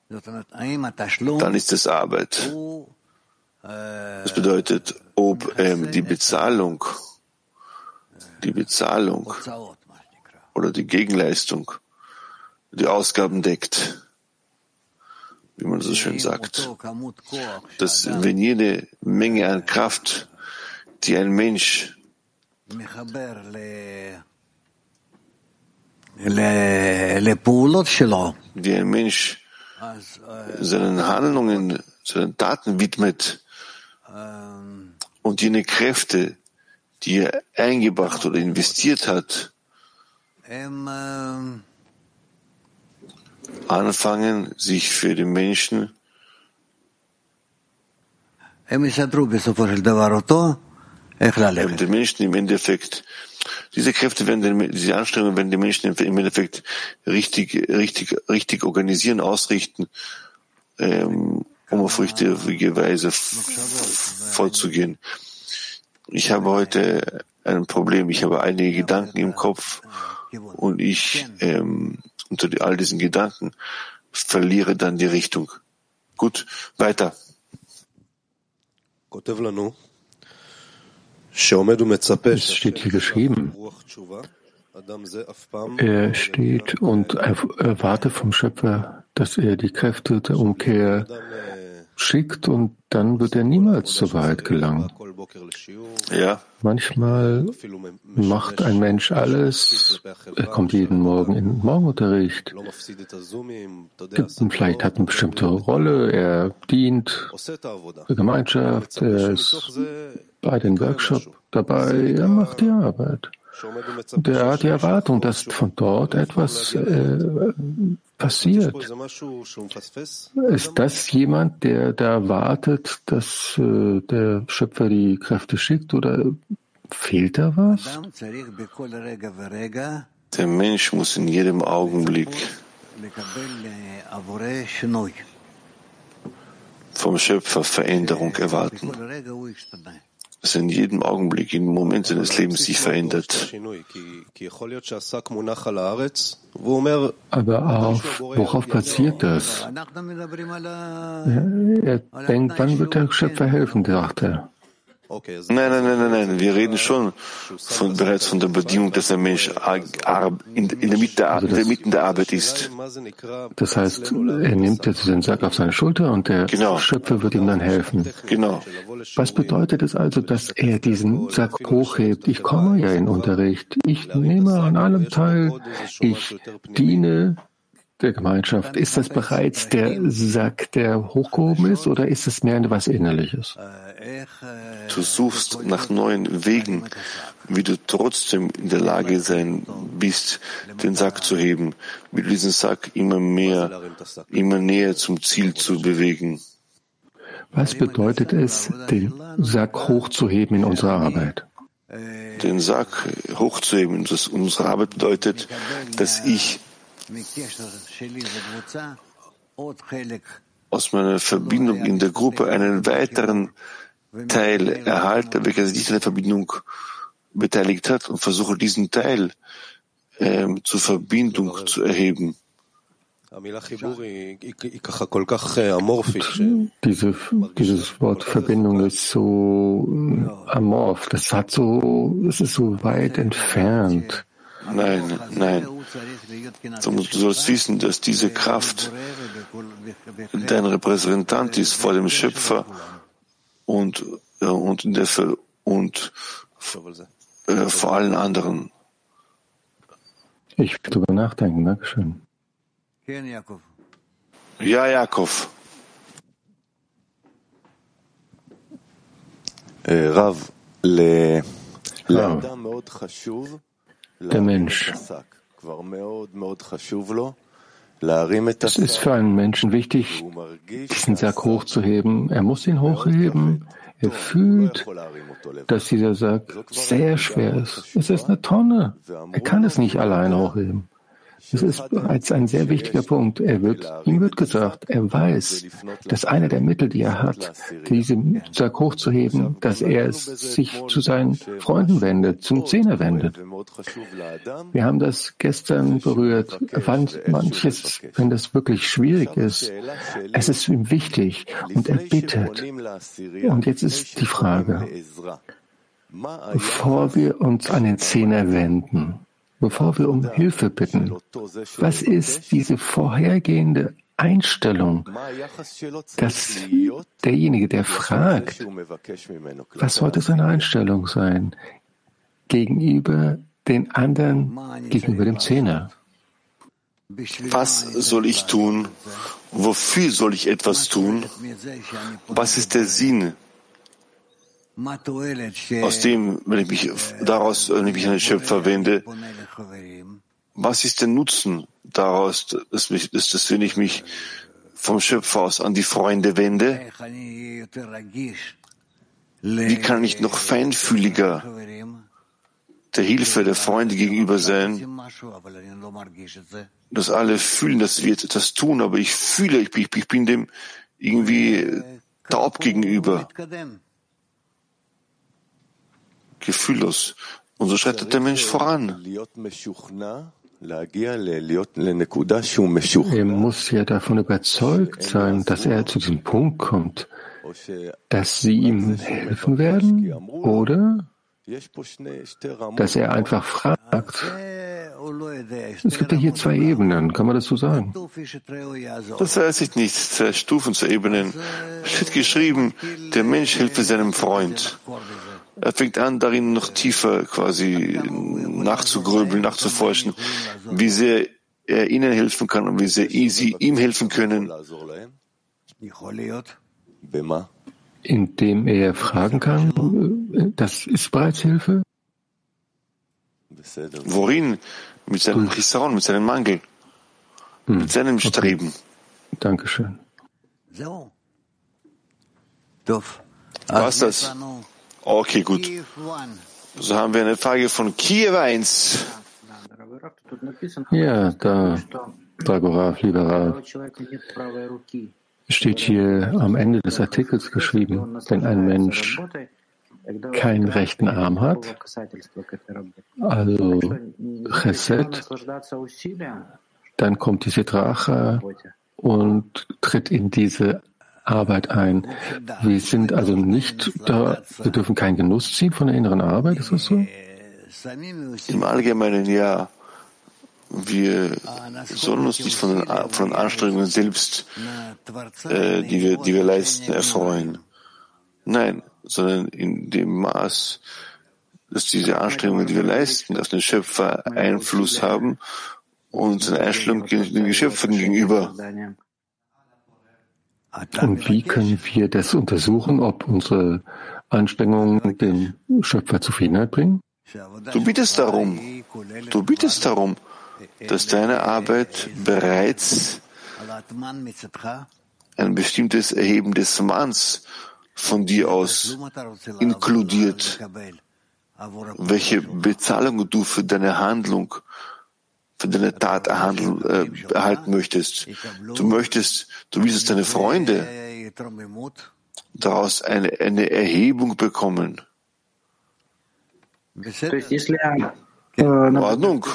Dann ist es Arbeit. Das bedeutet, ob ähm, die Bezahlung, die Bezahlung oder die Gegenleistung die Ausgaben deckt, wie man so schön sagt, dass wenn jede Menge an Kraft die ein Mensch. Die ein Mensch seinen Handlungen, seinen Taten widmet. Und jene Kräfte, die er eingebracht oder investiert hat, anfangen, sich für den Menschen die Menschen im Endeffekt, diese Kräfte werden, den, diese Anstrengungen werden die Menschen im Endeffekt richtig, richtig, richtig organisieren, ausrichten, ähm, um auf richtige Weise vorzugehen. Ich habe heute ein Problem. Ich habe einige Gedanken im Kopf und ich ähm, unter all diesen Gedanken verliere dann die Richtung. Gut, weiter. Es steht hier geschrieben. Er steht und erwarte vom Schöpfer, dass er die Kräfte der Umkehr schickt und dann wird er niemals zur Wahrheit gelangen. Ja. Manchmal macht ein Mensch alles, er kommt jeden Morgen in den Morgenunterricht, vielleicht hat eine bestimmte Rolle, er dient der Gemeinschaft, er ist bei den Workshop dabei, er macht die Arbeit. Und er hat die Erwartung, dass von dort etwas äh, passiert. Ist das jemand, der da wartet, dass äh, der Schöpfer die Kräfte schickt oder fehlt da was? Der Mensch muss in jedem Augenblick vom Schöpfer Veränderung erwarten dass in jedem Augenblick, in jedem Moment seines Lebens sich verändert. Aber auf, worauf passiert das? Er denkt, wann wird der Schöpfer helfen, dachte er. Nein, nein, nein, nein, nein. Wir reden schon von, bereits von der Bedingung, dass der Mensch in, in, der Mitte, also in der Mitte der Arbeit ist. Das heißt, er nimmt jetzt den Sack auf seine Schulter und der genau. Schöpfer wird ihm dann helfen. Genau. Was bedeutet es also, dass er diesen Sack hochhebt? Ich komme ja in Unterricht. Ich nehme an allem teil. Ich diene der Gemeinschaft. Ist das bereits der Sack, der hochgehoben ist, oder ist es mehr etwas Innerliches? Du suchst nach neuen Wegen, wie du trotzdem in der Lage sein bist, den Sack zu heben, wie du diesen Sack immer mehr, immer näher zum Ziel zu bewegen. Was bedeutet es, den Sack hochzuheben in unserer Arbeit? Den Sack hochzuheben in unserer Arbeit bedeutet, dass ich aus meiner Verbindung in der Gruppe einen weiteren Teil erhalte, welcher sich nicht an der Verbindung beteiligt hat und versuche diesen Teil ähm, zur Verbindung zu erheben. Diese, dieses Wort Verbindung ist so amorph, das hat so, es ist so weit entfernt. Nein, nein. Du sollst wissen, dass diese Kraft dein Repräsentant ist vor dem Schöpfer und, äh, und, in der, und äh, vor allen anderen. Ich will darüber nachdenken. Dankeschön. Ja, Jakob. Rav, le klar. Der Mensch. Es ist für einen Menschen wichtig, diesen Sack hochzuheben. Er muss ihn hochheben. Er fühlt, dass dieser Sack sehr schwer ist. Es ist eine Tonne. Er kann es nicht allein hochheben. Das ist bereits ein sehr wichtiger Punkt. Er wird, ihm wird gesagt, er weiß, dass einer der Mittel, die er hat, diesen Sack hochzuheben, dass er sich zu seinen Freunden wendet, zum Zehner wendet. Wir haben das gestern berührt. Wann manches, wenn das wirklich schwierig ist, es ist ihm wichtig und er bittet. Und jetzt ist die Frage, bevor wir uns an den Zehner wenden, bevor wir um Hilfe bitten. Was ist diese vorhergehende Einstellung, dass derjenige, der fragt, was sollte seine Einstellung sein gegenüber den anderen, gegenüber dem Zehner? Was soll ich tun? Wofür soll ich etwas tun? Was ist der Sinn aus dem, wenn ich mich daraus, wenn ich mich an den Schöpfer wende, was ist der Nutzen daraus, dass, mich, dass, dass wenn ich mich vom Schöpfer aus an die Freunde wende, wie kann ich noch feinfühliger der Hilfe der Freunde gegenüber sein, dass alle fühlen, dass wir etwas tun, aber ich fühle, ich, ich, ich bin dem irgendwie taub gegenüber. gefühllos. Und so schreitet der Mensch voran. Er muss ja davon überzeugt sein, dass er zu diesem Punkt kommt, dass sie ihm helfen werden oder dass er einfach fragt. Es gibt ja hier zwei Ebenen, kann man das so sagen? Das weiß ich nicht. Zwei Stufen zu Ebenen. Steht geschrieben, der Mensch hilft seinem Freund. Er fängt an, darin noch tiefer quasi nachzugrübeln, nachzuforschen, wie sehr er ihnen helfen kann und wie sehr sie ihm helfen können. Indem er fragen kann, das ist bereits Hilfe? Worin? Mit seinem Chisaron, mit seinem Mangel, hm. mit seinem Streben. Okay. Dankeschön. Was das? Okay, gut. So haben wir eine Frage von Kiew 1. Ja, da, Dragorav, lieber Rav, steht hier am Ende des Artikels geschrieben, wenn ein Mensch keinen rechten Arm hat, also Chesed, dann kommt diese Drache und tritt in diese Arbeit ein. Wir sind also nicht da, wir dürfen keinen Genuss ziehen von der inneren Arbeit, ist das so? Im Allgemeinen ja. Wir sollen uns nicht von den, von den Anstrengungen selbst, äh, die, wir, die wir leisten, erfreuen. Nein, sondern in dem Maß, dass diese Anstrengungen, die wir leisten, auf den Schöpfer Einfluss haben und unsere Einstellung den Geschöpfen gegenüber. Und wie können wir das untersuchen, ob unsere Anstrengungen dem Schöpfer Zufriedenheit bringen? Du bittest darum, du bittest darum, dass deine Arbeit bereits ein bestimmtes Erheben des Manns von dir aus inkludiert, welche Bezahlung du für deine Handlung für deine Tat äh, erhalten möchtest. Du möchtest, du willst deine Freunde daraus eine, eine Erhebung bekommen. In Ordnung.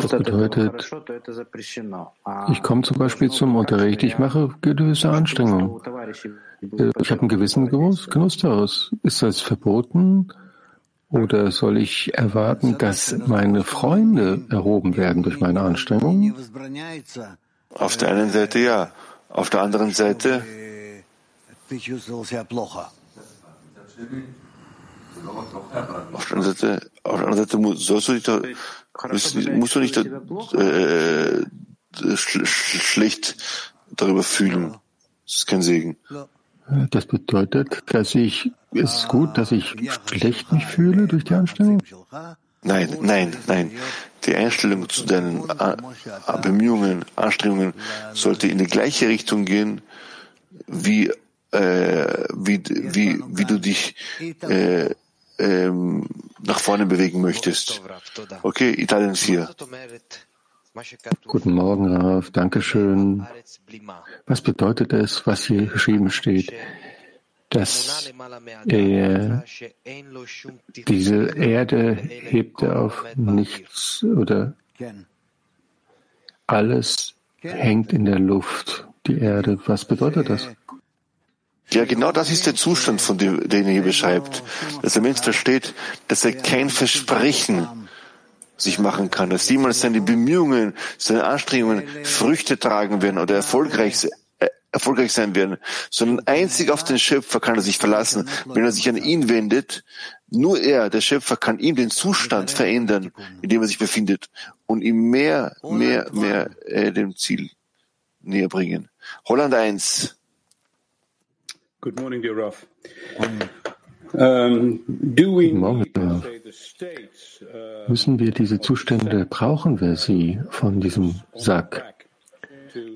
Das bedeutet, ich komme zum Beispiel zum Unterricht, ich mache gewisse Anstrengungen. Ich habe einen gewissen Genuss, Genuss daraus. Ist das verboten? Oder soll ich erwarten, dass meine Freunde erhoben werden durch meine Anstrengungen? Auf der einen Seite ja. Auf der anderen Seite auf der anderen Seite, auf der anderen Seite sollst du nicht, musst, du nicht äh, äh, sch schlecht darüber fühlen. Das ist kein Segen. Das bedeutet, dass ich, ist gut, dass ich schlecht mich fühle durch die Anstrengung? Nein, nein, nein. Die Einstellung zu deinen Bemühungen, Anstrengungen sollte in die gleiche Richtung gehen, wie, äh, wie, wie, wie du dich äh, ähm, nach vorne bewegen möchtest. Okay, Italien 4. Guten Morgen, Raf. Dankeschön. Was bedeutet es, was hier geschrieben steht, dass er diese Erde hebt auf nichts oder alles hängt in der Luft, die Erde. Was bedeutet das? Ja, genau das ist der Zustand, von dem, den er hier beschreibt. Dass der Mensch versteht, dass er kein Versprechen sich machen kann, dass niemals seine Bemühungen, seine Anstrengungen Früchte tragen werden oder erfolgreich, erfolgreich sein werden, sondern einzig auf den Schöpfer kann er sich verlassen. Wenn er sich an ihn wendet, nur er, der Schöpfer, kann ihm den Zustand verändern, in dem er sich befindet und ihm mehr, mehr, mehr äh, dem Ziel näher bringen. Holland 1. Good morning, dear Raf. Um, do we Morgen. Müssen wir diese Zustände, brauchen wir sie von diesem Sack,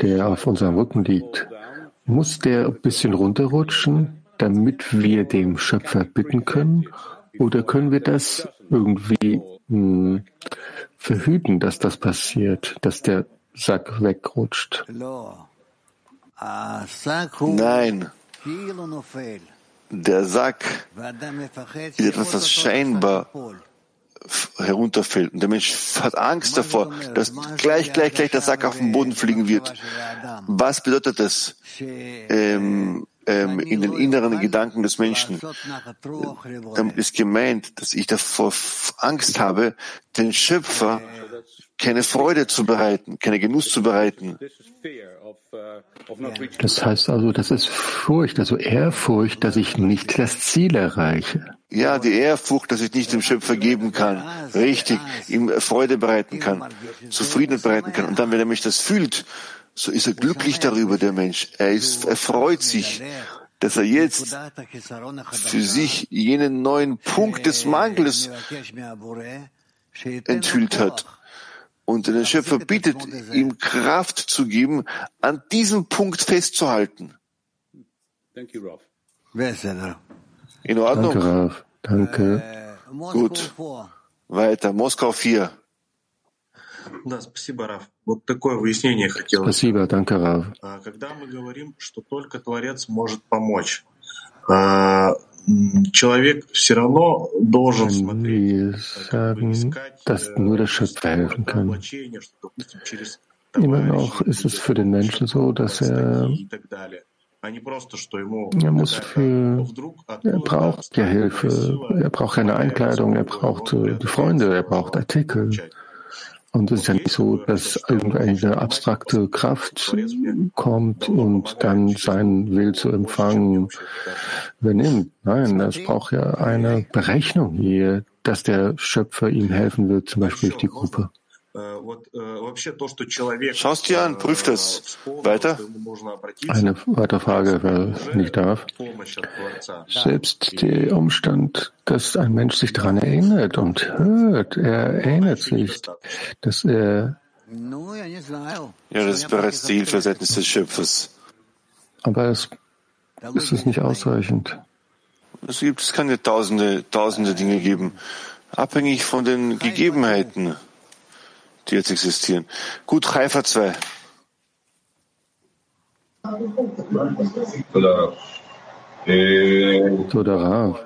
der auf unserem Rücken liegt? Muss der ein bisschen runterrutschen, damit wir dem Schöpfer bitten können? Oder können wir das irgendwie mh, hm, verhüten, dass das passiert, dass der Sack wegrutscht? Nein. Der Sack ist etwas, was scheinbar herunterfällt. Und der Mensch hat Angst davor, dass gleich, gleich, gleich der Sack auf den Boden fliegen wird. Was bedeutet das ähm, ähm, in den inneren Gedanken des Menschen? Damit ist gemeint, dass ich davor Angst habe, den Schöpfer keine Freude zu bereiten, keine Genuss zu bereiten. Das heißt also, das ist Furcht, also Ehrfurcht, dass ich nicht das Ziel erreiche. Ja, die Ehrfurcht, dass ich nicht dem Schöpfer geben kann, richtig, ihm Freude bereiten kann, Zufriedenheit bereiten kann. Und dann, wenn er mich das fühlt, so ist er glücklich darüber, der Mensch. Er ist, er freut sich, dass er jetzt für sich jenen neuen Punkt des Mangels enthüllt hat. Und der Schöpfer bittet, ihm Kraft zu geben, an diesem Punkt festzuhalten. In Ordnung? Danke, Rav. Danke. Gut. Weiter. Moskau 4. Да, спасибо, Раф. Вот такое выяснение хотел. Спасибо, danke, Rav. Когда мы говорим, что только Творец может помочь, wir sagen, dass nur der Schöpfer helfen kann. Immer noch ist es für den Menschen so, dass er er muss für, er braucht ja Hilfe, er braucht eine Einkleidung, er braucht э, die Freunde, er braucht Artikel. Und es ist ja nicht so, dass irgendeine abstrakte Kraft kommt und dann seinen Will zu empfangen übernimmt. Nein, es braucht ja eine Berechnung hier, dass der Schöpfer ihm helfen wird, zum Beispiel durch die Gruppe. Schau es dir an, prüf das. Weiter? Eine weitere Frage, wer nicht darf. Selbst der Umstand, dass ein Mensch sich daran erinnert und hört, er erinnert sich, dass er. Ja, das ist bereits die Hilfe seitens des Schöpfers. Aber es ist es nicht ausreichend. Es gibt, es kann ja tausende, tausende Dinge geben, abhängig von den Gegebenheiten die jetzt existieren. Gut, Haifa 2. Todara.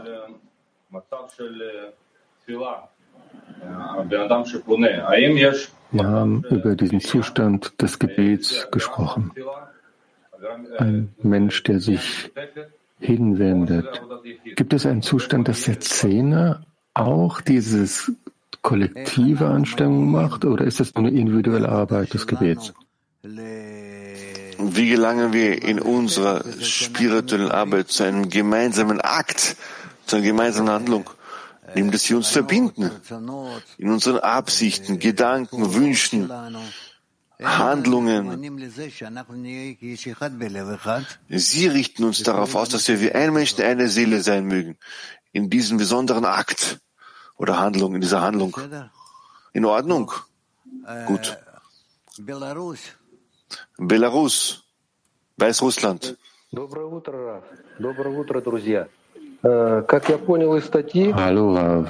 Wir haben über diesen Zustand des Gebets gesprochen. Ein Mensch, der sich hinwendet. Gibt es einen Zustand, dass der Zehner auch dieses kollektive Anstrengung macht oder ist das nur eine individuelle Arbeit des Gebets? Wie gelangen wir in unserer spirituellen Arbeit zu einem gemeinsamen Akt, zu einer gemeinsamen Handlung? Indem dass wir uns verbinden in unseren Absichten, Gedanken, Wünschen, Handlungen. Sie richten uns darauf aus, dass wir wie ein Mensch in einer Seele sein mögen. In diesem besonderen Akt oder Handlung, in dieser Handlung. In Ordnung? Gut. Belarus. Weißrussland. Hallo, Rav.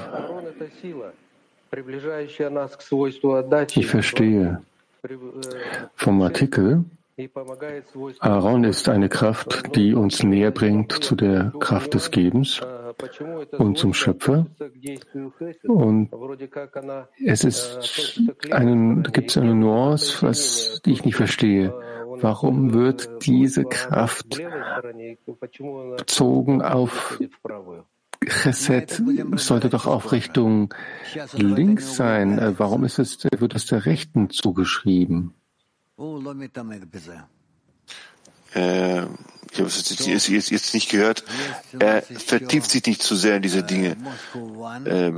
Ich verstehe. Vom Artikel, Aaron ist eine Kraft, die uns näher bringt zu der Kraft des Gebens und zum Schöpfer. Und es ist einen, da gibt es eine Nuance, was, die ich nicht verstehe. Warum wird diese Kraft bezogen auf Chesed sollte doch auch Richtung links sein. Warum ist es, wird es der Rechten zugeschrieben? Äh, ich habe es jetzt, jetzt, jetzt, nicht gehört. Er vertieft sich nicht zu sehr in diese Dinge. Äh,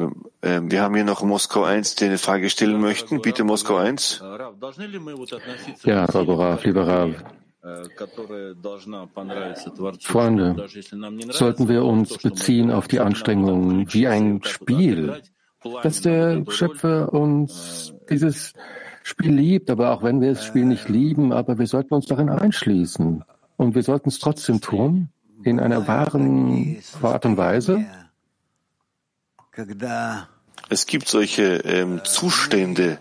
äh, wir haben hier noch Moskau 1, der eine Frage stellen möchten. Bitte Moskau 1. Ja, Rav, lieber Rav. Freunde, sollten wir uns beziehen auf die Anstrengungen wie ein Spiel, dass der Schöpfer uns dieses Spiel liebt, aber auch wenn wir das Spiel nicht lieben, aber wir sollten uns darin einschließen. Und wir sollten es trotzdem tun, in einer wahren Art und Weise. Es gibt solche ähm, Zustände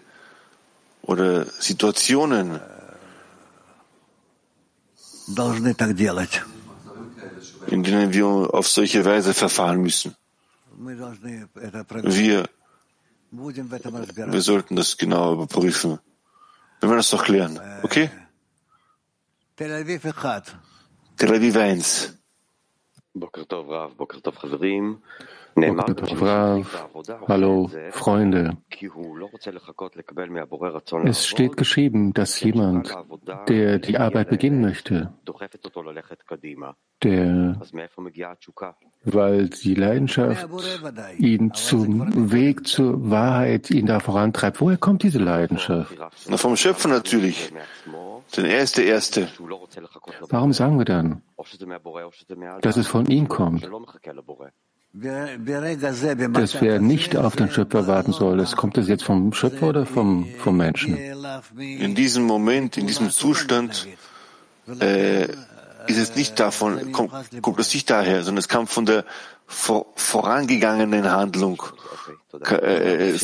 oder Situationen, in denen wir auf solche Weise verfahren müssen. Wir, wir sollten das genau überprüfen. Wir werden das doch klären, okay? Tel Aviv 1. Hallo, Freunde. Es steht geschrieben, dass jemand, der die Arbeit beginnen möchte, der, weil die Leidenschaft ihn zum Weg zur Wahrheit ihn da vorantreibt. Woher kommt diese Leidenschaft? Na, vom Schöpfer natürlich. Denn er ist der Erste. Warum sagen wir dann, dass es von ihm kommt? Dass wer nicht auf den Schöpfer warten soll. Das kommt das jetzt vom Schöpfer oder vom, vom Menschen? In diesem Moment, in diesem Zustand, äh, ist es nicht davon, kommt, kommt es nicht daher, sondern es kam von der vor, vorangegangenen Handlung, äh, äh,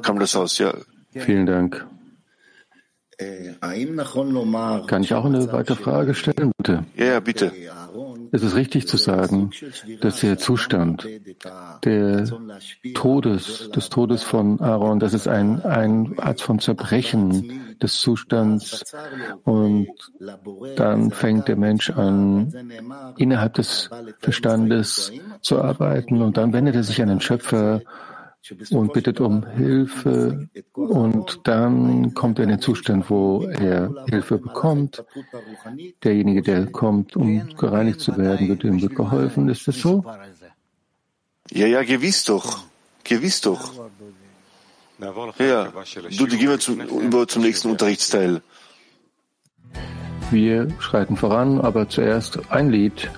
kam das aus, ja. Vielen Dank. Kann ich auch eine weitere Frage stellen, bitte? Ja, bitte. Es ist richtig zu sagen, dass der Zustand der Todes, des Todes von Aaron, das ist ein, ein Art von Zerbrechen des Zustands. Und dann fängt der Mensch an, innerhalb des Verstandes zu arbeiten. Und dann wendet er sich an den Schöpfer und bittet um Hilfe und dann kommt er in den Zustand, wo er Hilfe bekommt. Derjenige, der kommt, um gereinigt zu werden, wird ihm geholfen. Ist das so? Ja, ja, gewiss doch. Gewiss doch. Ja, du, gehen wir zum, über zum nächsten Unterrichtsteil. Wir schreiten voran, aber zuerst ein Lied.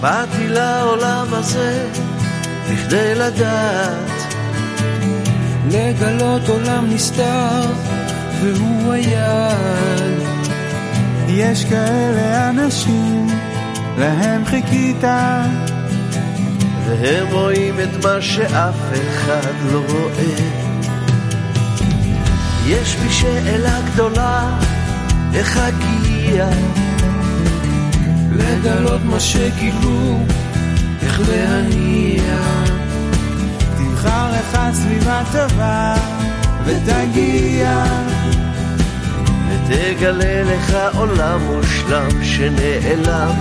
באתי לעולם הזה בכדי לדעת. לגלות עולם נסתר והוא היד יש כאלה אנשים להם חיכית. והם רואים את מה שאף אחד לא רואה. יש בי שאלה גדולה איך אגיע לגלות מה שגילו, איך להניע. תבחר לך סביבה טובה ותגיע. ותגלה לך עולם מושלם שנעלם.